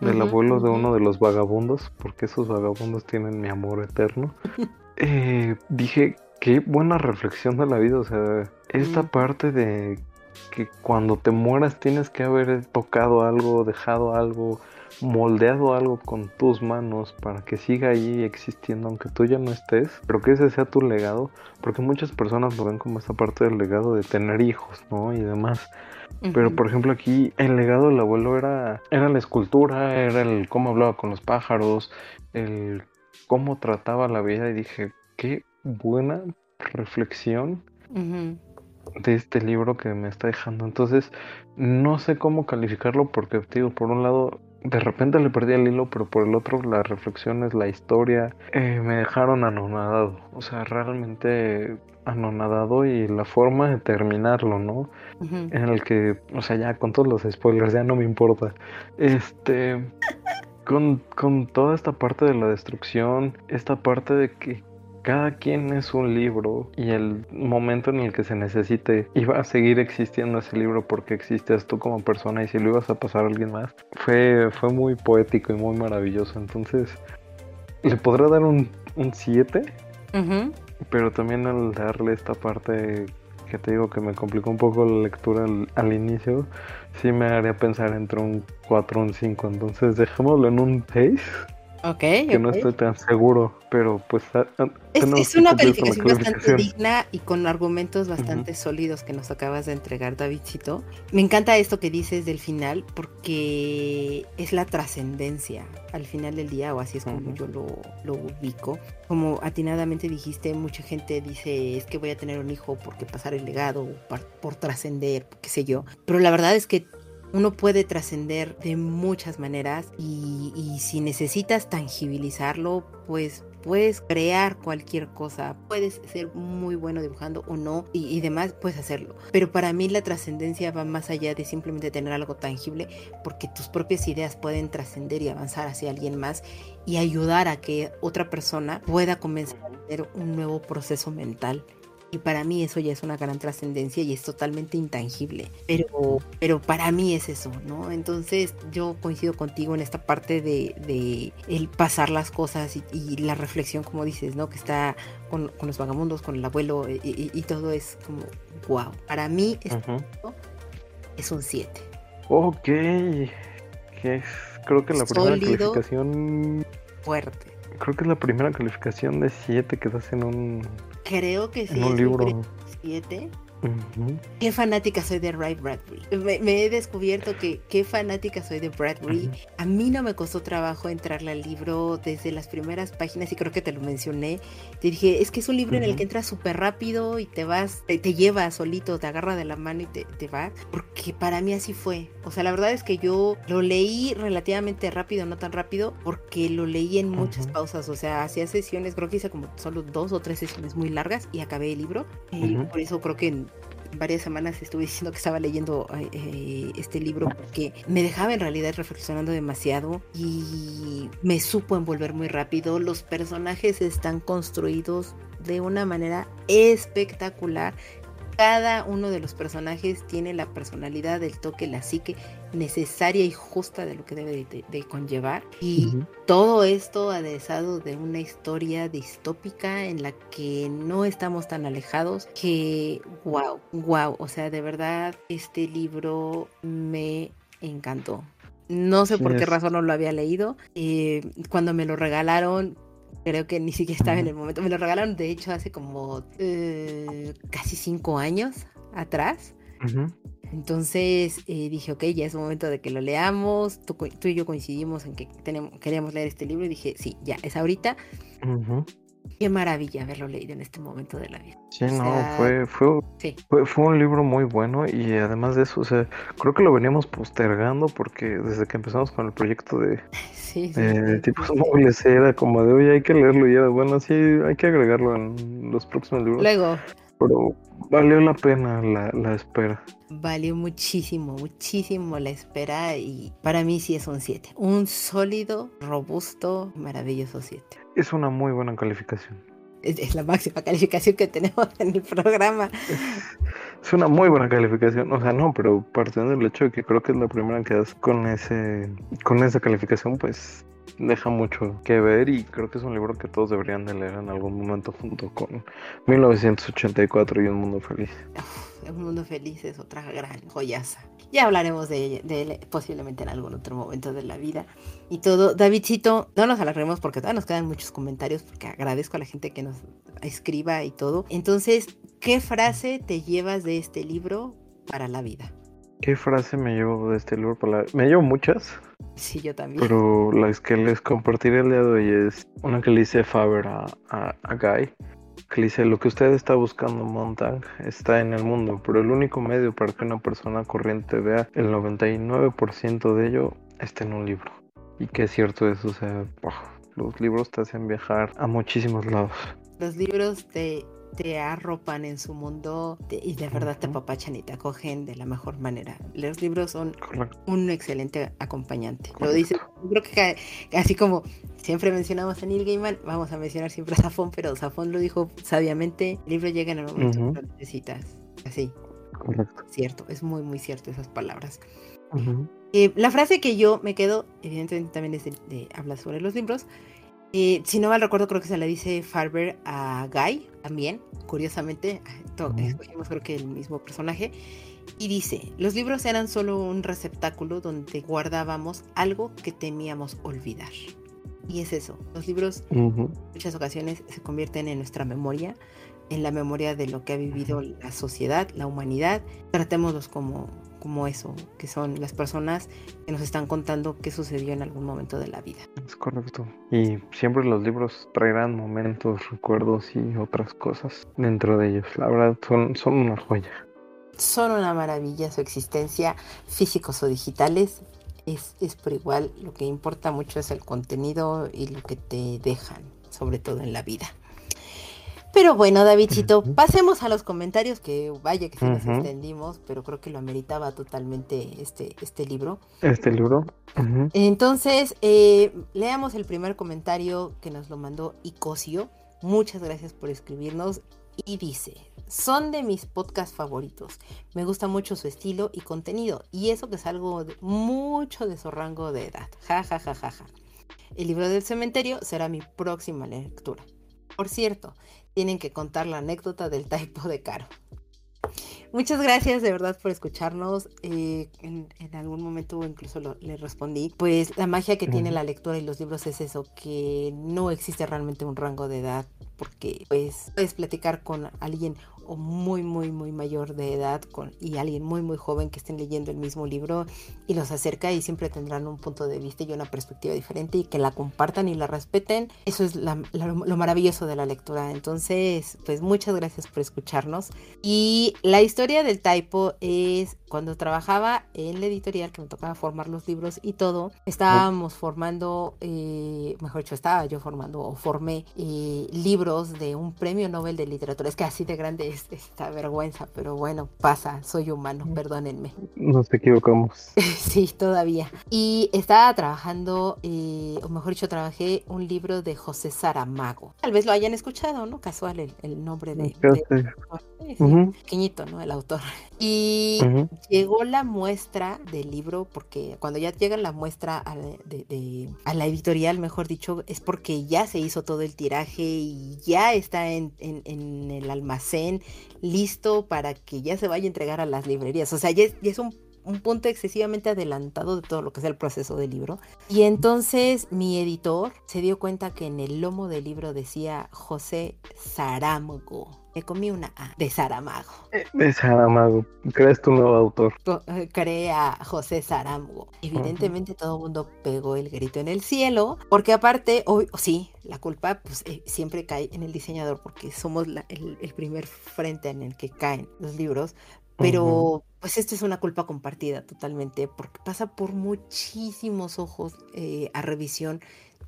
Speaker 2: del abuelo de uno de los vagabundos, porque esos vagabundos tienen mi amor eterno, eh, dije, qué buena reflexión de la vida. O sea, esta parte de que cuando te mueras tienes que haber tocado algo, dejado algo, moldeado algo con tus manos para que siga ahí existiendo aunque tú ya no estés, pero que ese sea tu legado, porque muchas personas lo ven como esta parte del legado de tener hijos, ¿no? Y demás. Pero por ejemplo aquí el legado del abuelo era, era la escultura, era el cómo hablaba con los pájaros, el cómo trataba la vida y dije, qué buena reflexión de este libro que me está dejando. Entonces, no sé cómo calificarlo porque, digo, por un lado, de repente le perdí el hilo, pero por el otro las reflexiones, la historia, eh, me dejaron anonadado. O sea, realmente anonadado y la forma de terminarlo, ¿no? En el que, o sea, ya con todos los spoilers, ya no me importa. Este, con, con toda esta parte de la destrucción, esta parte de que cada quien es un libro y el momento en el que se necesite iba a seguir existiendo ese libro porque existes tú como persona y si lo ibas a pasar a alguien más fue, fue muy poético y muy maravilloso. Entonces le podrá dar un 7 pero también al darle esta parte que te digo que me complicó un poco la lectura al, al inicio sí me haría pensar entre un 4 y un 5 entonces dejémoslo en un 6
Speaker 1: Ok.
Speaker 2: Que no estoy tan seguro, pero pues.
Speaker 1: Es, una calificación bastante digna y con argumentos bastante sólidos que nos acabas de entregar, Davidcito. Me encanta esto que dices del final, porque es la trascendencia al final del día, o así es como yo lo, lo ubico. Como atinadamente dijiste, mucha gente dice: es que voy a tener un hijo porque pasar el legado, por, por trascender, qué sé yo. Pero la verdad es que uno puede trascender de muchas maneras y, y si necesitas tangibilizarlo, pues puedes crear cualquier cosa, puedes ser muy bueno dibujando o no y, demás, puedes hacerlo. Pero para mí la trascendencia va más allá de simplemente tener algo tangible, porque tus propias ideas pueden trascender y avanzar hacia alguien más y ayudar a que otra persona pueda comenzar a tener un nuevo proceso mental y para mí eso ya es una gran trascendencia y es totalmente intangible. Pero, pero para mí es eso, ¿no? Entonces yo coincido contigo en esta parte de, el pasar las cosas y, la reflexión, como dices, ¿no? Que está con, los vagamundos, con el abuelo y, todo es como, wow. Para mí es un 7.
Speaker 2: Ok. Que es, creo que la primera calificación...
Speaker 1: Fuerte.
Speaker 2: Creo que es la primera calificación de 7 que das en un
Speaker 1: Creo que sí.
Speaker 2: un libro.
Speaker 1: Qué fanática soy de Ray Bradbury. Me, he descubierto que qué fanática soy de Bradbury. A mí no me costó trabajo entrarle al libro desde las primeras páginas y creo que te lo mencioné. Te dije, es que es un libro en el que entras súper rápido y te vas, te, lleva solito, te agarra de la mano y te, te vas. Porque para mí así fue. O sea, la verdad es que yo lo leí relativamente rápido, no tan rápido, porque lo leí en muchas pausas. O sea, hacía sesiones, creo que hice como solo dos o tres sesiones muy largas y acabé el libro. Y por eso creo que en varias semanas estuve diciendo que estaba leyendo eh, este libro porque me dejaba en realidad reflexionando demasiado y me supo envolver muy rápido. Los personajes están construidos de una manera espectacular cada uno de los personajes tiene la personalidad, el toque, la psique necesaria y justa de lo que debe de, conllevar. Y todo esto adhesado de una historia distópica en la que no estamos tan alejados que, wow, wow, o sea, de verdad, este libro me encantó. No sé por qué razón no lo había leído. Eh, cuando me lo regalaron, creo que ni siquiera estaba en el momento. Me lo regalaron, de hecho, hace como eh, casi cinco años atrás. Entonces eh, dije, ok, ya es momento de que lo leamos. Tú, y yo coincidimos en que tenemos, queríamos leer este libro y dije, sí, ya, es ahorita. Qué maravilla haberlo leído en este momento de la vida.
Speaker 2: Sí, no, fue, fue, fue, un libro muy bueno y además de eso, o sea, creo que lo veníamos postergando porque desde que empezamos con el proyecto de,
Speaker 1: sí,
Speaker 2: tipos móviles era como de, oye, hay que leerlo ya, bueno, sí, hay que agregarlo en los próximos libros.
Speaker 1: Luego.
Speaker 2: Pero valió la pena la, la espera.
Speaker 1: Valió muchísimo, muchísimo la espera y para mí sí es un 7. Un sólido, robusto, maravilloso 7.
Speaker 2: Es una muy buena calificación.
Speaker 1: Es, la máxima calificación que tenemos en el programa.
Speaker 2: Es, una muy buena calificación. O sea, no, pero partiendo del hecho de que creo que es la primera que das con ese con esa calificación, pues deja mucho que ver y creo que es un libro que todos deberían de leer en algún momento junto con 1984 y Un Mundo Feliz.
Speaker 1: un Mundo Feliz es otra gran joyaza. Ya hablaremos de, él posiblemente en algún otro momento de la vida. Y todo, Davidcito, no nos alarguemos porque todavía nos quedan muchos comentarios porque agradezco a la gente que nos escriba y todo. Entonces, ¿qué frase te llevas de este libro para la vida?
Speaker 2: ¿Qué frase me llevo de este libro para la Me llevo muchas.
Speaker 1: Sí, yo también.
Speaker 2: Pero las que les compartiré el día de hoy es una que le dice Faber a, a Guy que dice, lo que usted está buscando, Montag, está en el mundo, pero el único medio para que una persona corriente vea el 99% de ello está en un libro. Y que es cierto eso, o sea, los libros te hacen viajar a muchísimos lados.
Speaker 1: Los libros te te arropan en su mundo y de verdad te apapachan y te acogen de la mejor manera. Los libros son un excelente acompañante. Lo dice, creo que así como siempre mencionamos a Neil Gaiman, vamos a mencionar siempre a Zafón, pero Zafón lo dijo sabiamente, el libro llega en el momento que lo necesitas. Así.
Speaker 2: Correcto.
Speaker 1: Cierto, es muy, muy cierto esas palabras. Eh, la frase que yo me quedo, evidentemente también es de, de habla sobre los libros, eh, si no mal recuerdo, creo que se le dice Farber a Guy también, curiosamente, escogimos creo que el mismo personaje. Y dice, los libros eran solo un receptáculo donde guardábamos algo que temíamos olvidar. Y es eso, los libros en muchas ocasiones se convierten en nuestra memoria, en la memoria de lo que ha vivido la sociedad, la humanidad. Tratémoslos como como eso, que son las personas que nos están contando qué sucedió en algún momento de la vida.
Speaker 2: Es correcto. Y siempre los libros traerán momentos, recuerdos y otras cosas dentro de ellos. La verdad, son, son una joya.
Speaker 1: son una maravilla su existencia, físicos o digitales. Es, es por igual, lo que importa mucho es el contenido y lo que te dejan, sobre todo en la vida. Pero bueno, Davidcito, pasemos a los comentarios, que vaya que sí nos extendimos, pero creo que lo ameritaba totalmente este, este libro.
Speaker 2: Este libro.
Speaker 1: Entonces, eh, leamos el primer comentario que nos lo mandó Icosio. Muchas gracias por escribirnos. Y dice, son de mis podcasts favoritos. Me gusta mucho su estilo y contenido. Y eso que es algo mucho de su rango de edad. Ja, ja, ja, ja, ja. El libro del cementerio será mi próxima lectura. Por cierto, tienen que contar la anécdota del typo de Caro. Muchas gracias de verdad por escucharnos. Eh, en, algún momento incluso le respondí. Pues la magia que tiene la lectura y los libros es eso, que no existe realmente un rango de edad, porque pues puedes platicar con alguien o muy, muy, muy mayor de edad con, y alguien muy, muy joven que estén leyendo el mismo libro y los acerca y siempre tendrán un punto de vista y una perspectiva diferente y que la compartan y la respeten. Eso es lo maravilloso de la lectura. Entonces, pues muchas gracias por escucharnos. Y la historia del typo es cuando trabajaba en la editorial que me tocaba formar los libros y todo, estábamos formando, eh, mejor dicho, estaba yo formando o formé eh, libros de un premio Nobel de literatura. Es que así de grande es esta vergüenza, pero bueno, pasa, soy humano, perdónenme.
Speaker 2: Nos equivocamos.
Speaker 1: sí, todavía. Y estaba trabajando, eh, o mejor dicho, trabajé un libro de José Saramago. Tal vez lo hayan escuchado, ¿no? Casual el, nombre de... Pequeñito, ¿no? El autor. Y llegó la muestra del libro, porque cuando ya llega la muestra a la, de, a la editorial, mejor dicho, es porque ya se hizo todo el tiraje y ya está en, en, el almacén listo para que ya se vaya a entregar a las librerías. O sea, ya es, un un punto excesivamente adelantado de todo lo que es el proceso del libro. Y entonces mi editor se dio cuenta que en el lomo del libro decía José Saramago. Me comí una A de Saramago.
Speaker 2: Eh, de Saramago. ¿Crees tu nuevo autor?
Speaker 1: Eh, crea José Saramago. Evidentemente todo el mundo pegó el grito en el cielo, porque aparte, hoy, sí, la culpa pues eh, siempre cae en el diseñador, porque somos el, primer frente en el que caen los libros, pero pues esta es una culpa compartida totalmente, porque pasa por muchísimos ojos a revisión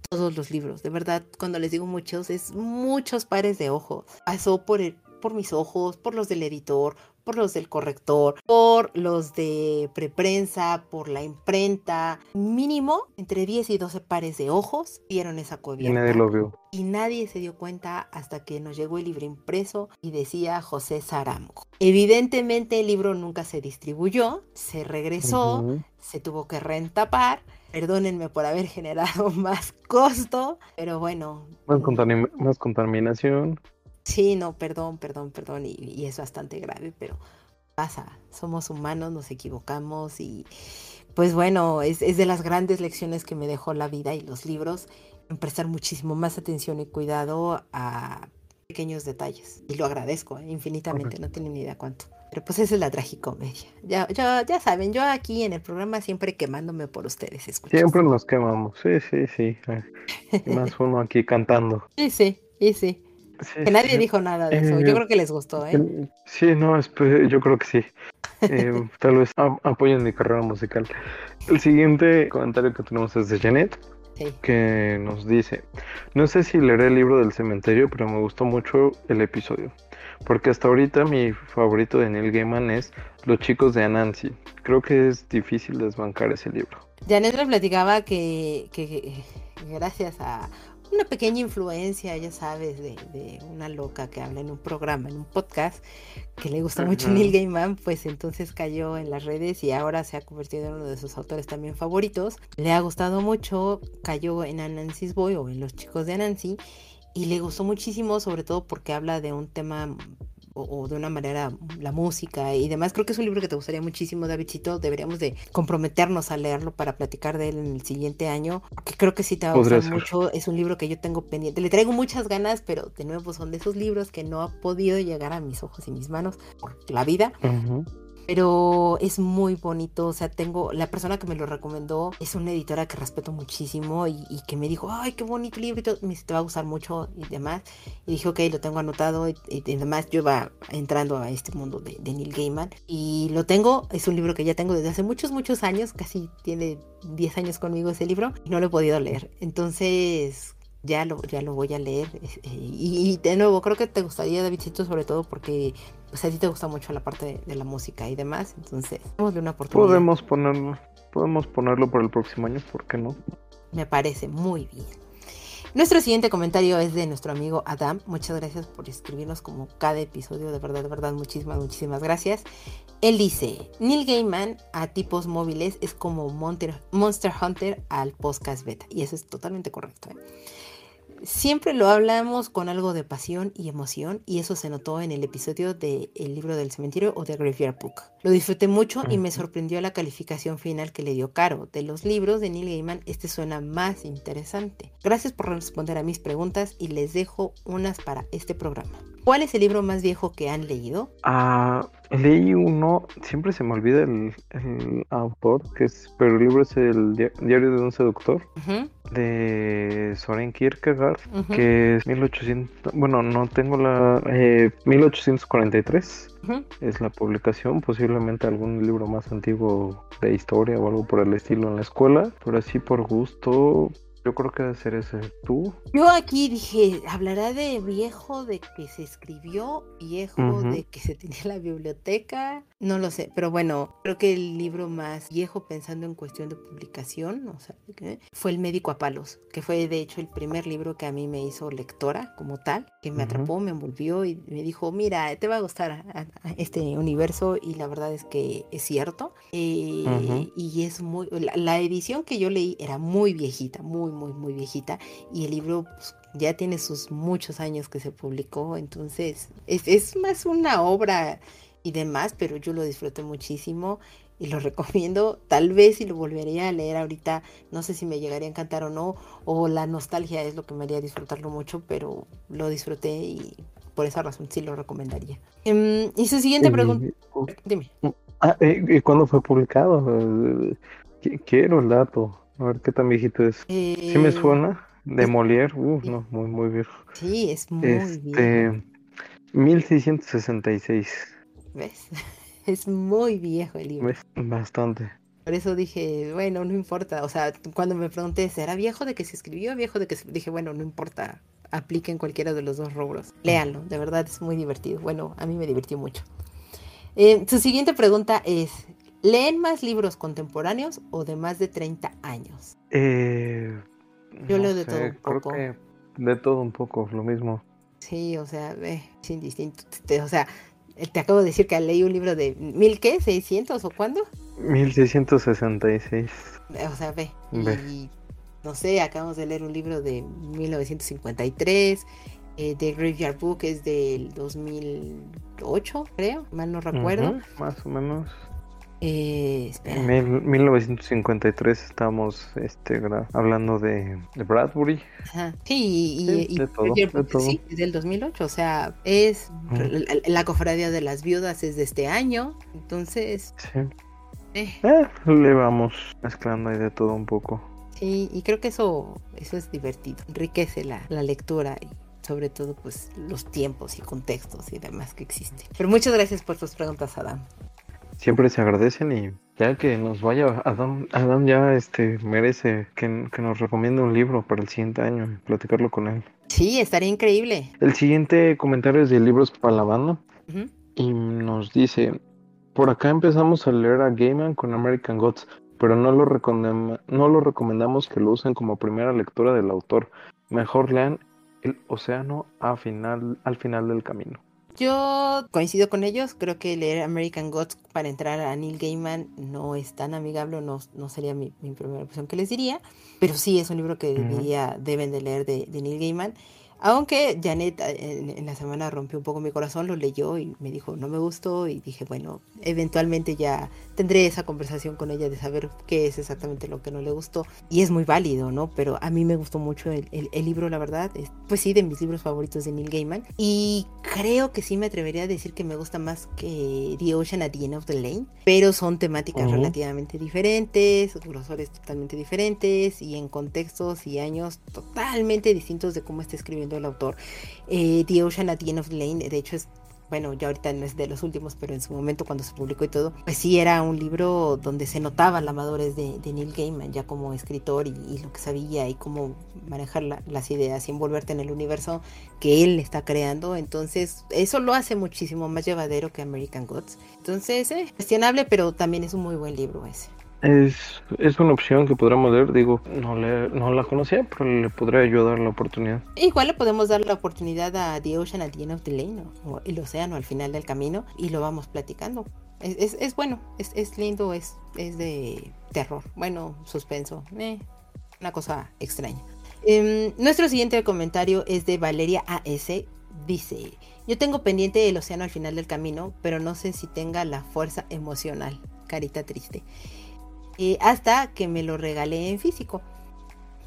Speaker 1: todos los libros. De verdad, cuando les digo muchos, es muchos pares de ojos. Pasó por, el, por mis ojos, por los del editor, por los del corrector, por los de preprensa, por la imprenta. Mínimo entre 10 y 12 pares de ojos vieron esa cubierta.
Speaker 2: Y nadie lo vio.
Speaker 1: Y nadie se dio cuenta hasta que nos llegó el libro impreso y decía José Saramco. Evidentemente el libro nunca se distribuyó, se regresó, se tuvo que reentapar Perdónenme por haber generado más costo, pero bueno.
Speaker 2: Más, más contaminación.
Speaker 1: Sí, no, perdón, perdón, perdón, y, es bastante grave, pero pasa, somos humanos, nos equivocamos y pues bueno, es, es, de las grandes lecciones que me dejó la vida y los libros, en prestar muchísimo más atención y cuidado a pequeños detalles. Y lo agradezco ¿eh? infinitamente, no tienen ni idea cuánto. Pero pues esa es la tragicomedia. Ya, ya, ya saben, yo aquí en el programa siempre quemándome por ustedes.
Speaker 2: Siempre nos quemamos, sí, sí, sí. más uno aquí cantando.
Speaker 1: Sí, sí, sí, sí. que nadie dijo nada de eso. Yo eh, creo que les gustó, ¿eh?
Speaker 2: Sí, no, yo creo que sí. Eh, tal vez apoyen mi carrera musical. El siguiente comentario que tenemos es de Janet. Que nos dice, no sé si leeré el libro del cementerio, pero me gustó mucho el episodio. Porque hasta ahorita mi favorito de Neil Gaiman es Los chicos de Anansi. Creo que es difícil desbancar ese libro.
Speaker 1: Janet le platicaba que, que, gracias a una pequeña influencia, ya sabes, de, una loca que habla en un programa, en un podcast, que le gusta mucho Neil Gaiman, pues entonces cayó en las redes y ahora se ha convertido en uno de sus autores también favoritos. Le ha gustado mucho, cayó en Anansi's Boy o en Los chicos de Anansi y le gustó muchísimo, sobre todo porque habla de un tema o, de una manera la música y demás. Creo que es un libro que te gustaría muchísimo, Davidcito. Deberíamos de comprometernos a leerlo para platicar de él en el siguiente año, porque creo que sí te va a gustar mucho. Es un libro que yo tengo pendiente. Le traigo muchas ganas, pero de nuevo son de esos libros que no ha podido llegar a mis ojos y mis manos por la vida. Pero es muy bonito, o sea, tengo, la persona que me lo recomendó es una editora que respeto muchísimo y, que me dijo, ay, qué bonito libro, y todo, me dice, va a gustar mucho y demás, y dije, ok, lo tengo anotado, y, además yo iba entrando a este mundo de, de Neil Gaiman, y lo tengo, es un libro que ya tengo desde hace muchos, muchos años, casi tiene 10 años conmigo ese libro, y no lo he podido leer, entonces ya lo, ya lo voy a leer. Eh, y, de nuevo, creo que te gustaría, Davidcito, sobre todo porque pues, a ti te gusta mucho la parte de, la música y demás. Entonces, démosle una oportunidad.
Speaker 2: Podemos ponerlo, podemos ponerlo para el próximo año, ¿por qué no?
Speaker 1: Me parece muy bien. Nuestro siguiente comentario es de nuestro amigo Adam. Muchas gracias por escribirnos como cada episodio. De verdad, de verdad, muchísimas, muchísimas gracias. Él dice, Neil Gaiman a tipos móviles es como Monster, Monster Hunter al podcast beta. Y eso es totalmente correcto. ¿eh? Siempre lo hablamos con algo de pasión y emoción y eso se notó en el episodio de El libro del cementerio o de Graveyard Book. Lo disfruté mucho y me sorprendió la calificación final que le dio Caro. De los libros de Neil Gaiman, este suena más interesante. Gracias por responder a mis preguntas y les dejo unas para este programa. ¿Cuál es el libro más viejo que han leído?
Speaker 2: Ah, leí uno, siempre se me olvida el, autor, que es, pero el libro es el Diario de un seductor, de Soren Kierkegaard, que es 1800, bueno, no tengo la, 1843. Eh, es la publicación, posiblemente algún libro más antiguo de historia o algo por el estilo en la escuela, pero así por gusto, yo creo que debe ser ese. ¿Tú?
Speaker 1: Yo aquí dije, hablará de viejo de que se escribió, viejo de que se tenía la biblioteca. No lo sé, pero bueno, creo que el libro más viejo pensando en cuestión de publicación, o sea, fue El médico a palos, que fue de hecho el primer libro que a mí me hizo lectora como tal, que me atrapó, me envolvió y me dijo, mira, te va a gustar este universo y la verdad es que es cierto. Eh, y es muy, la edición que yo leí era muy viejita, muy, muy, muy viejita y el libro pues, ya tiene sus muchos años que se publicó, entonces es, más una obra y demás, pero yo lo disfruté muchísimo y lo recomiendo. Tal vez si lo volvería a leer ahorita, no sé si me llegaría a encantar o no, o la nostalgia es lo que me haría disfrutarlo mucho, pero lo disfruté y por esa razón sí lo recomendaría. Em, y su siguiente pregunta, dime.
Speaker 2: Ah, eh, ¿Y cuándo fue publicado? Quiero el dato. A ver qué tan viejito es. ¿Sí me eh, suena? De Molière, uh, no, muy, muy viejo.
Speaker 1: Sí, es muy
Speaker 2: este, viejo. 1666.
Speaker 1: ¿Ves? Es muy viejo el libro.
Speaker 2: Bastante.
Speaker 1: Por eso dije, bueno, no importa. O sea, cuando me pregunté, ¿será viejo de que se escribió? Viejo de que se... Dije, bueno, no importa. Apliquen cualquiera de los dos rubros. Léanlo, de verdad es muy divertido. Bueno, a mí me divirtió mucho. Eh, su siguiente pregunta es, ¿Leen más libros contemporáneos o de más de 30 años?
Speaker 2: Eh,
Speaker 1: Yo leo de todo un poco.
Speaker 2: de todo un poco, lo mismo.
Speaker 1: Sí, o sea, ve, sin distinto. o sea, te acabo de decir que leí un libro de mil qué, 600 o cuándo?
Speaker 2: 1666.
Speaker 1: O sea, ve. Y no sé, acabamos de leer un libro de 1953. Eh, The Graveyard Book es del 2008, creo, mal no recuerdo.
Speaker 2: más o menos.
Speaker 1: Eh,
Speaker 2: en 1953 estamos este, hablando de, Bradbury.
Speaker 1: Sí, y, de todo, sí, es del 2008, o sea, es la, cofradía de las viudas es de este año, entonces...
Speaker 2: Sí. Eh. Eh, le vamos mezclando ahí de todo un poco.
Speaker 1: Sí, y creo que eso, eso es divertido, enriquece la, la lectura y sobre todo pues los tiempos y contextos y demás que existen. Pero muchas gracias por tus preguntas, Adam
Speaker 2: siempre se agradecen y ya que nos vaya Adam, Adam ya este merece que, nos recomiende un libro para el siguiente año y platicarlo con él.
Speaker 1: Sí, estaría increíble.
Speaker 2: El siguiente comentario es de libros para la banda y nos dice, por acá empezamos a leer a Gaiman con American Gods, pero no lo, no lo recomendamos que lo usen como primera lectura del autor. Mejor lean El Océano a final, al final del camino.
Speaker 1: Yo coincido con ellos, creo que leer American Gods para entrar a Neil Gaiman no es tan amigable, no, no sería mi, primera opción que les diría, pero sí es un libro que debería, deben de leer de, Neil Gaiman. Aunque Janet eh, en, la semana rompió un poco mi corazón, lo leyó y me dijo no me gustó y dije bueno, eventualmente ya tendré esa conversación con ella de saber qué es exactamente lo que no le gustó y es muy válido, ¿no? Pero a mí me gustó mucho el, libro, la verdad, pues sí, de mis libros favoritos de Neil Gaiman. Y creo que sí me atrevería a decir que me gusta más que The Ocean at the End of the Lane, pero son temáticas relativamente diferentes, grosores totalmente diferentes y en contextos y años totalmente distintos de cómo está escribiendo el autor. Eh, the Ocean at the End of the Lane, de hecho es bueno, ya ahorita no es de los últimos, pero en su momento cuando se publicó y todo, pues sí era un libro donde se notaba la madurez de, Neil Gaiman ya como escritor y, lo que sabía y cómo manejar las ideas y envolverte en el universo que él está creando. Entonces, eso lo hace muchísimo más llevadero que American Gods. Entonces, eh, cuestionable, pero también es un muy buen libro ese.
Speaker 2: Es, es una opción que podríamos ver, digo, no, le, no la conocía, pero le podría ayudar la oportunidad.
Speaker 1: Igual le podemos dar la oportunidad a The Ocean at the End of the Lane, o el océano al final del camino, y lo vamos platicando. Es, es, es bueno, es, es, lindo, es, es de terror, bueno, suspenso, eh, una cosa extraña. Em, nuestro siguiente comentario es de Valeria AS, dice, yo tengo pendiente el océano al final del camino, pero no sé si tenga la fuerza emocional, carita triste. Eh, hasta que me lo regalé en físico.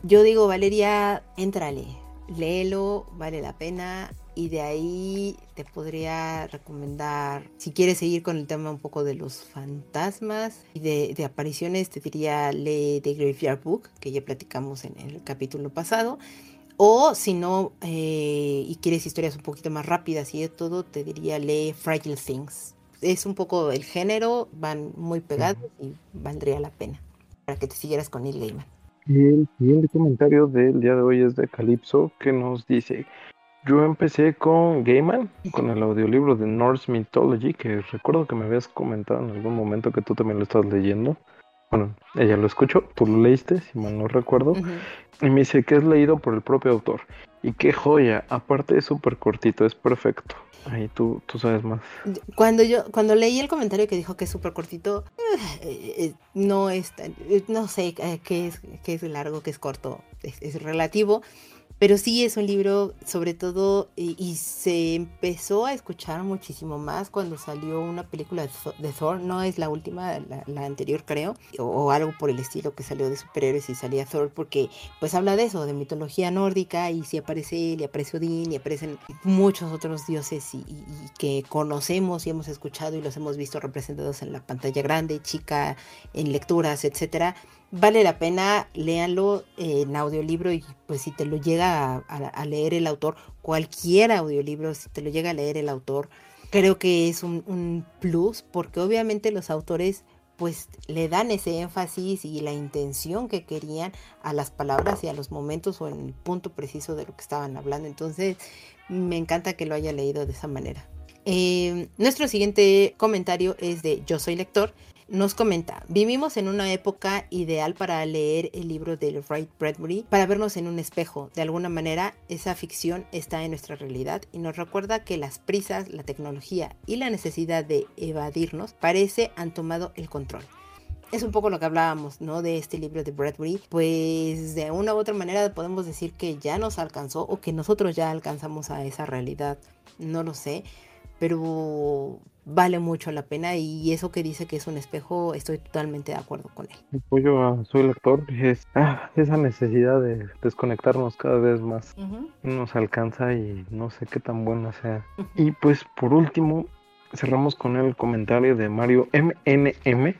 Speaker 1: Yo digo, Valeria, éntrale, léelo, vale la pena. Y de ahí te podría recomendar, si quieres seguir con el tema un poco de los fantasmas y de, apariciones, te diría lee The Graveyard Book, que ya platicamos en, el capítulo pasado. O si no, eh, y quieres historias un poquito más rápidas y de todo, te diría lee Fragile Things es un poco el género, van muy pegados y valdría la pena para que te siguieras con Neil Gaiman.
Speaker 2: Y el siguiente comentario del día de hoy es de Calypso que nos dice, yo empecé con Gaiman, con el audiolibro de Norse Mythology, que recuerdo que me habías comentado en algún momento que tú también lo estás leyendo. Bueno, ella lo escuchó, tú lo leíste, si mal no recuerdo. Y me dice que es leído por el propio autor. Y qué joya, aparte es súper cortito, es perfecto. Ahí tú, tú sabes más.
Speaker 1: Cuando yo, cuando leí el comentario que dijo que es súper cortito, eh, eh, no es, eh, no sé qué es, qué es largo, qué es corto, es relativo. Pero sí es un libro, sobre todo, y, se empezó a escuchar muchísimo más cuando salió una película de, Thor. No es la última, la, anterior creo, o, algo por el estilo que salió de superhéroes y salía Thor, porque pues habla de eso, de mitología nórdica, y si aparece él, y aparece Odín, y aparecen muchos otros dioses y, que conocemos y hemos escuchado y los hemos visto representados en la pantalla grande, chica, en lecturas, etcétera vale la pena, léanlo en audiolibro y pues si te lo llega a, leer el autor, cualquier audiolibro, si te lo llega a leer el autor, creo que es un, plus porque obviamente los autores pues le dan ese énfasis y la intención que querían a las palabras y a los momentos o en el punto preciso de lo que estaban hablando. Entonces me encanta que lo haya leído de esa manera. Eh, nuestro siguiente comentario es de Yo Soy Lector nos comenta, vivimos en una época ideal para leer el libro de Wright Bradbury, para vernos en un espejo. De alguna manera, esa ficción está en nuestra realidad y nos recuerda que las prisas, la tecnología y la necesidad de evadirnos parece han tomado el control. Es un poco lo que hablábamos, ¿no? De este libro de Bradbury. Pues de una u otra manera podemos decir que ya nos alcanzó o que nosotros ya alcanzamos a esa realidad. No lo sé. Pero vale mucho la pena y eso que dice que es un espejo, estoy totalmente de acuerdo con él.
Speaker 2: Apoyo a su lector, es ah, esa necesidad de desconectarnos cada vez más. Nos alcanza y no sé qué tan buena sea. Y pues por último, cerramos con el comentario de Mario MNM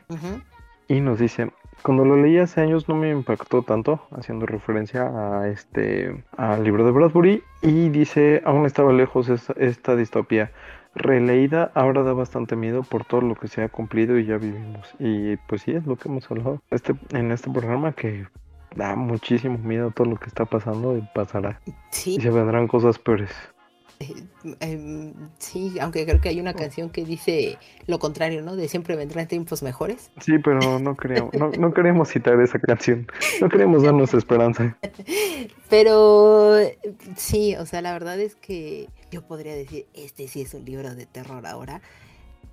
Speaker 2: y nos dice, cuando lo leí hace años no me impactó tanto, haciendo referencia a este al libro de Bradbury y dice, aún estaba lejos esta distopía releída ahora da bastante miedo por todo lo que se ha cumplido y ya vivimos. Y pues sí, es lo que hemos hablado este, en este programa que da muchísimo miedo todo lo que está pasando y pasará. Sí. Y se vendrán cosas peores.
Speaker 1: Eh, em, sí, aunque creo que hay una canción que dice lo contrario, ¿no? De siempre vendrán tiempos mejores.
Speaker 2: Sí, pero no queremos, no, no queremos citar esa canción. No queremos darnos esperanza.
Speaker 1: Pero sí, o sea, la verdad es que yo podría decir, este sí es un libro de terror ahora.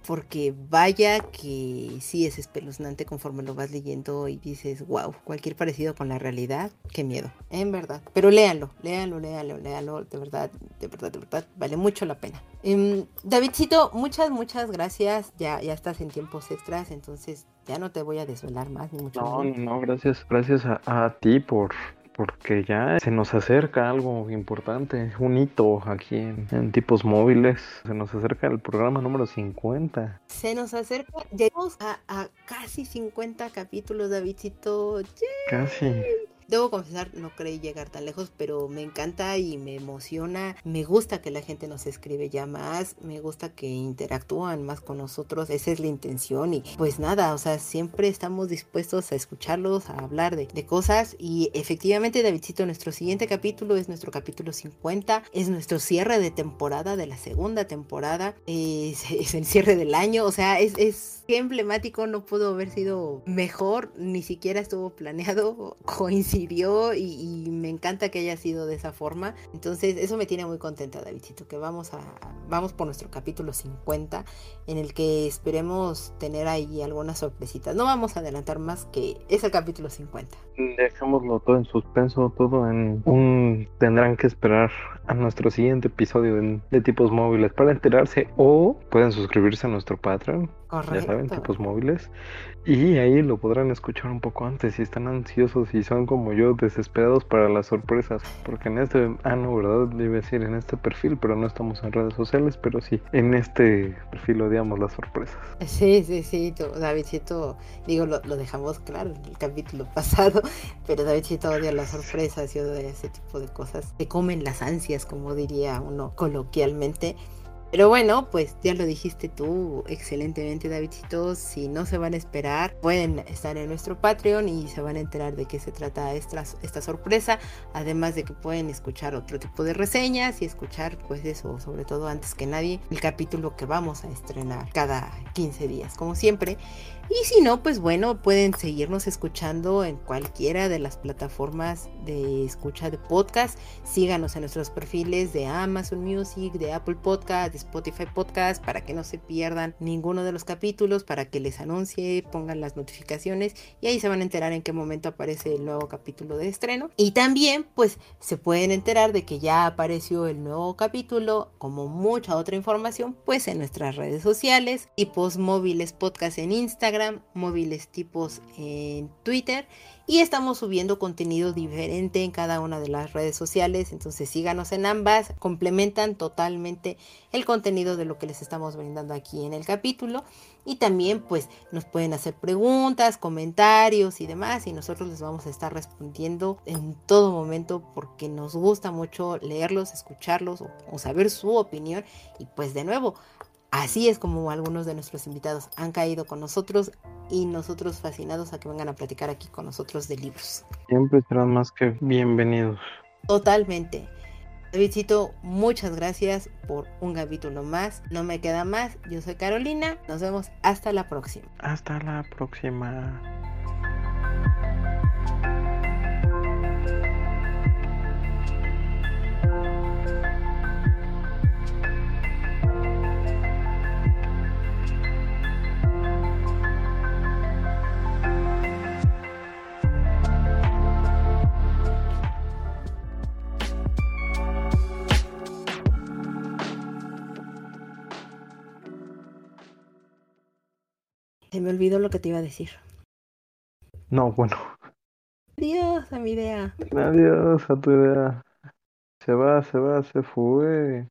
Speaker 1: porque vaya que sí es espeluznante conforme lo vas leyendo y dices, wow, cualquier parecido con la realidad, qué miedo, en verdad. Pero léanlo, léanlo, léanlo, léanlo, de verdad, de verdad, de verdad, vale mucho la pena. Um, Davidcito, muchas, muchas gracias, ya, ya estás en tiempos extras, entonces ya no te voy a desvelar más, ni mucho
Speaker 2: No, no, gracias, gracias a, a ti por porque ya se nos acerca algo importante, un hito aquí en, tipos móviles. Se nos acerca el programa número 50.
Speaker 1: Se nos acerca, llegamos a, a casi 50 capítulos, Davidcito.
Speaker 2: Casi.
Speaker 1: Debo confesar, no creí llegar tan lejos, pero me encanta y me emociona. Me gusta que la gente nos escribe ya más, me gusta que interactúan más con nosotros, esa es la intención. Y pues nada, o sea, siempre estamos dispuestos a escucharlos, a hablar de, cosas. Y efectivamente, Davidcito, nuestro siguiente capítulo es nuestro capítulo 50, es nuestro cierre de temporada, de la segunda temporada, es, el cierre del año, o sea, es, es emblemático, no pudo haber sido mejor, ni siquiera estuvo planeado, coincidir y, me encanta que haya sido de esa forma. Entonces eso me tiene muy contenta, Davidcito, que vamos, a, vamos por nuestro capítulo 50 en el que esperemos tener ahí algunas sorpresitas. No vamos a adelantar más que es el capítulo 50.
Speaker 2: Dejémoslo todo en suspenso, todo en un... Tendrán que esperar a nuestro siguiente episodio de, de tipos móviles para enterarse o pueden suscribirse a nuestro Patreon
Speaker 1: Correcto.
Speaker 2: ya saben, tipos móviles. Y ahí lo podrán escuchar un poco antes si están ansiosos y son como yo, desesperados para las sorpresas. Porque en este, ah, no, ¿verdad? Debe decir en este perfil, pero no estamos en redes sociales, pero sí, en este perfil odiamos las sorpresas.
Speaker 1: Sí, sí, sí, Davidcito, digo, lo, lo dejamos claro en el capítulo pasado, pero Davidcito odia las sorpresas y odia ese tipo de cosas. Se comen las ansias, como diría uno coloquialmente. Pero bueno, pues ya lo dijiste tú excelentemente, Davidcito. Si no se van a esperar, pueden estar en nuestro Patreon y se van a enterar de qué se trata esta, esta sorpresa. Además de que pueden escuchar otro tipo de reseñas y escuchar, pues eso, sobre todo antes que nadie, el capítulo que vamos a estrenar cada 15 días, como siempre. Y si no, pues bueno, pueden seguirnos escuchando en cualquiera de las plataformas de escucha de podcast. Síganos en nuestros perfiles de Amazon Music, de Apple Podcast, de Spotify Podcast, para que no se pierdan ninguno de los capítulos, para que les anuncie, pongan las notificaciones y ahí se van a enterar en qué momento aparece el nuevo capítulo de estreno. Y también, pues, se pueden enterar de que ya apareció el nuevo capítulo, como mucha otra información, pues en nuestras redes sociales, y móviles podcast en Instagram móviles tipos en Twitter y estamos subiendo contenido diferente en cada una de las redes sociales, entonces síganos en ambas, complementan totalmente el contenido de lo que les estamos brindando aquí en el capítulo y también pues nos pueden hacer preguntas, comentarios y demás y nosotros les vamos a estar respondiendo en todo momento porque nos gusta mucho leerlos, escucharlos o saber su opinión y pues de nuevo Así es como algunos de nuestros invitados han caído con nosotros y nosotros fascinados a que vengan a platicar aquí con nosotros de libros.
Speaker 2: Siempre serán más que bienvenidos.
Speaker 1: Totalmente. Davidcito, muchas gracias por un capítulo más. No me queda más. Yo soy Carolina. Nos vemos hasta la próxima.
Speaker 2: Hasta la próxima.
Speaker 1: Se me olvidó lo que te iba a decir.
Speaker 2: No, bueno.
Speaker 1: Adiós a mi idea.
Speaker 2: Adiós a tu idea. Se va, se va, se fue.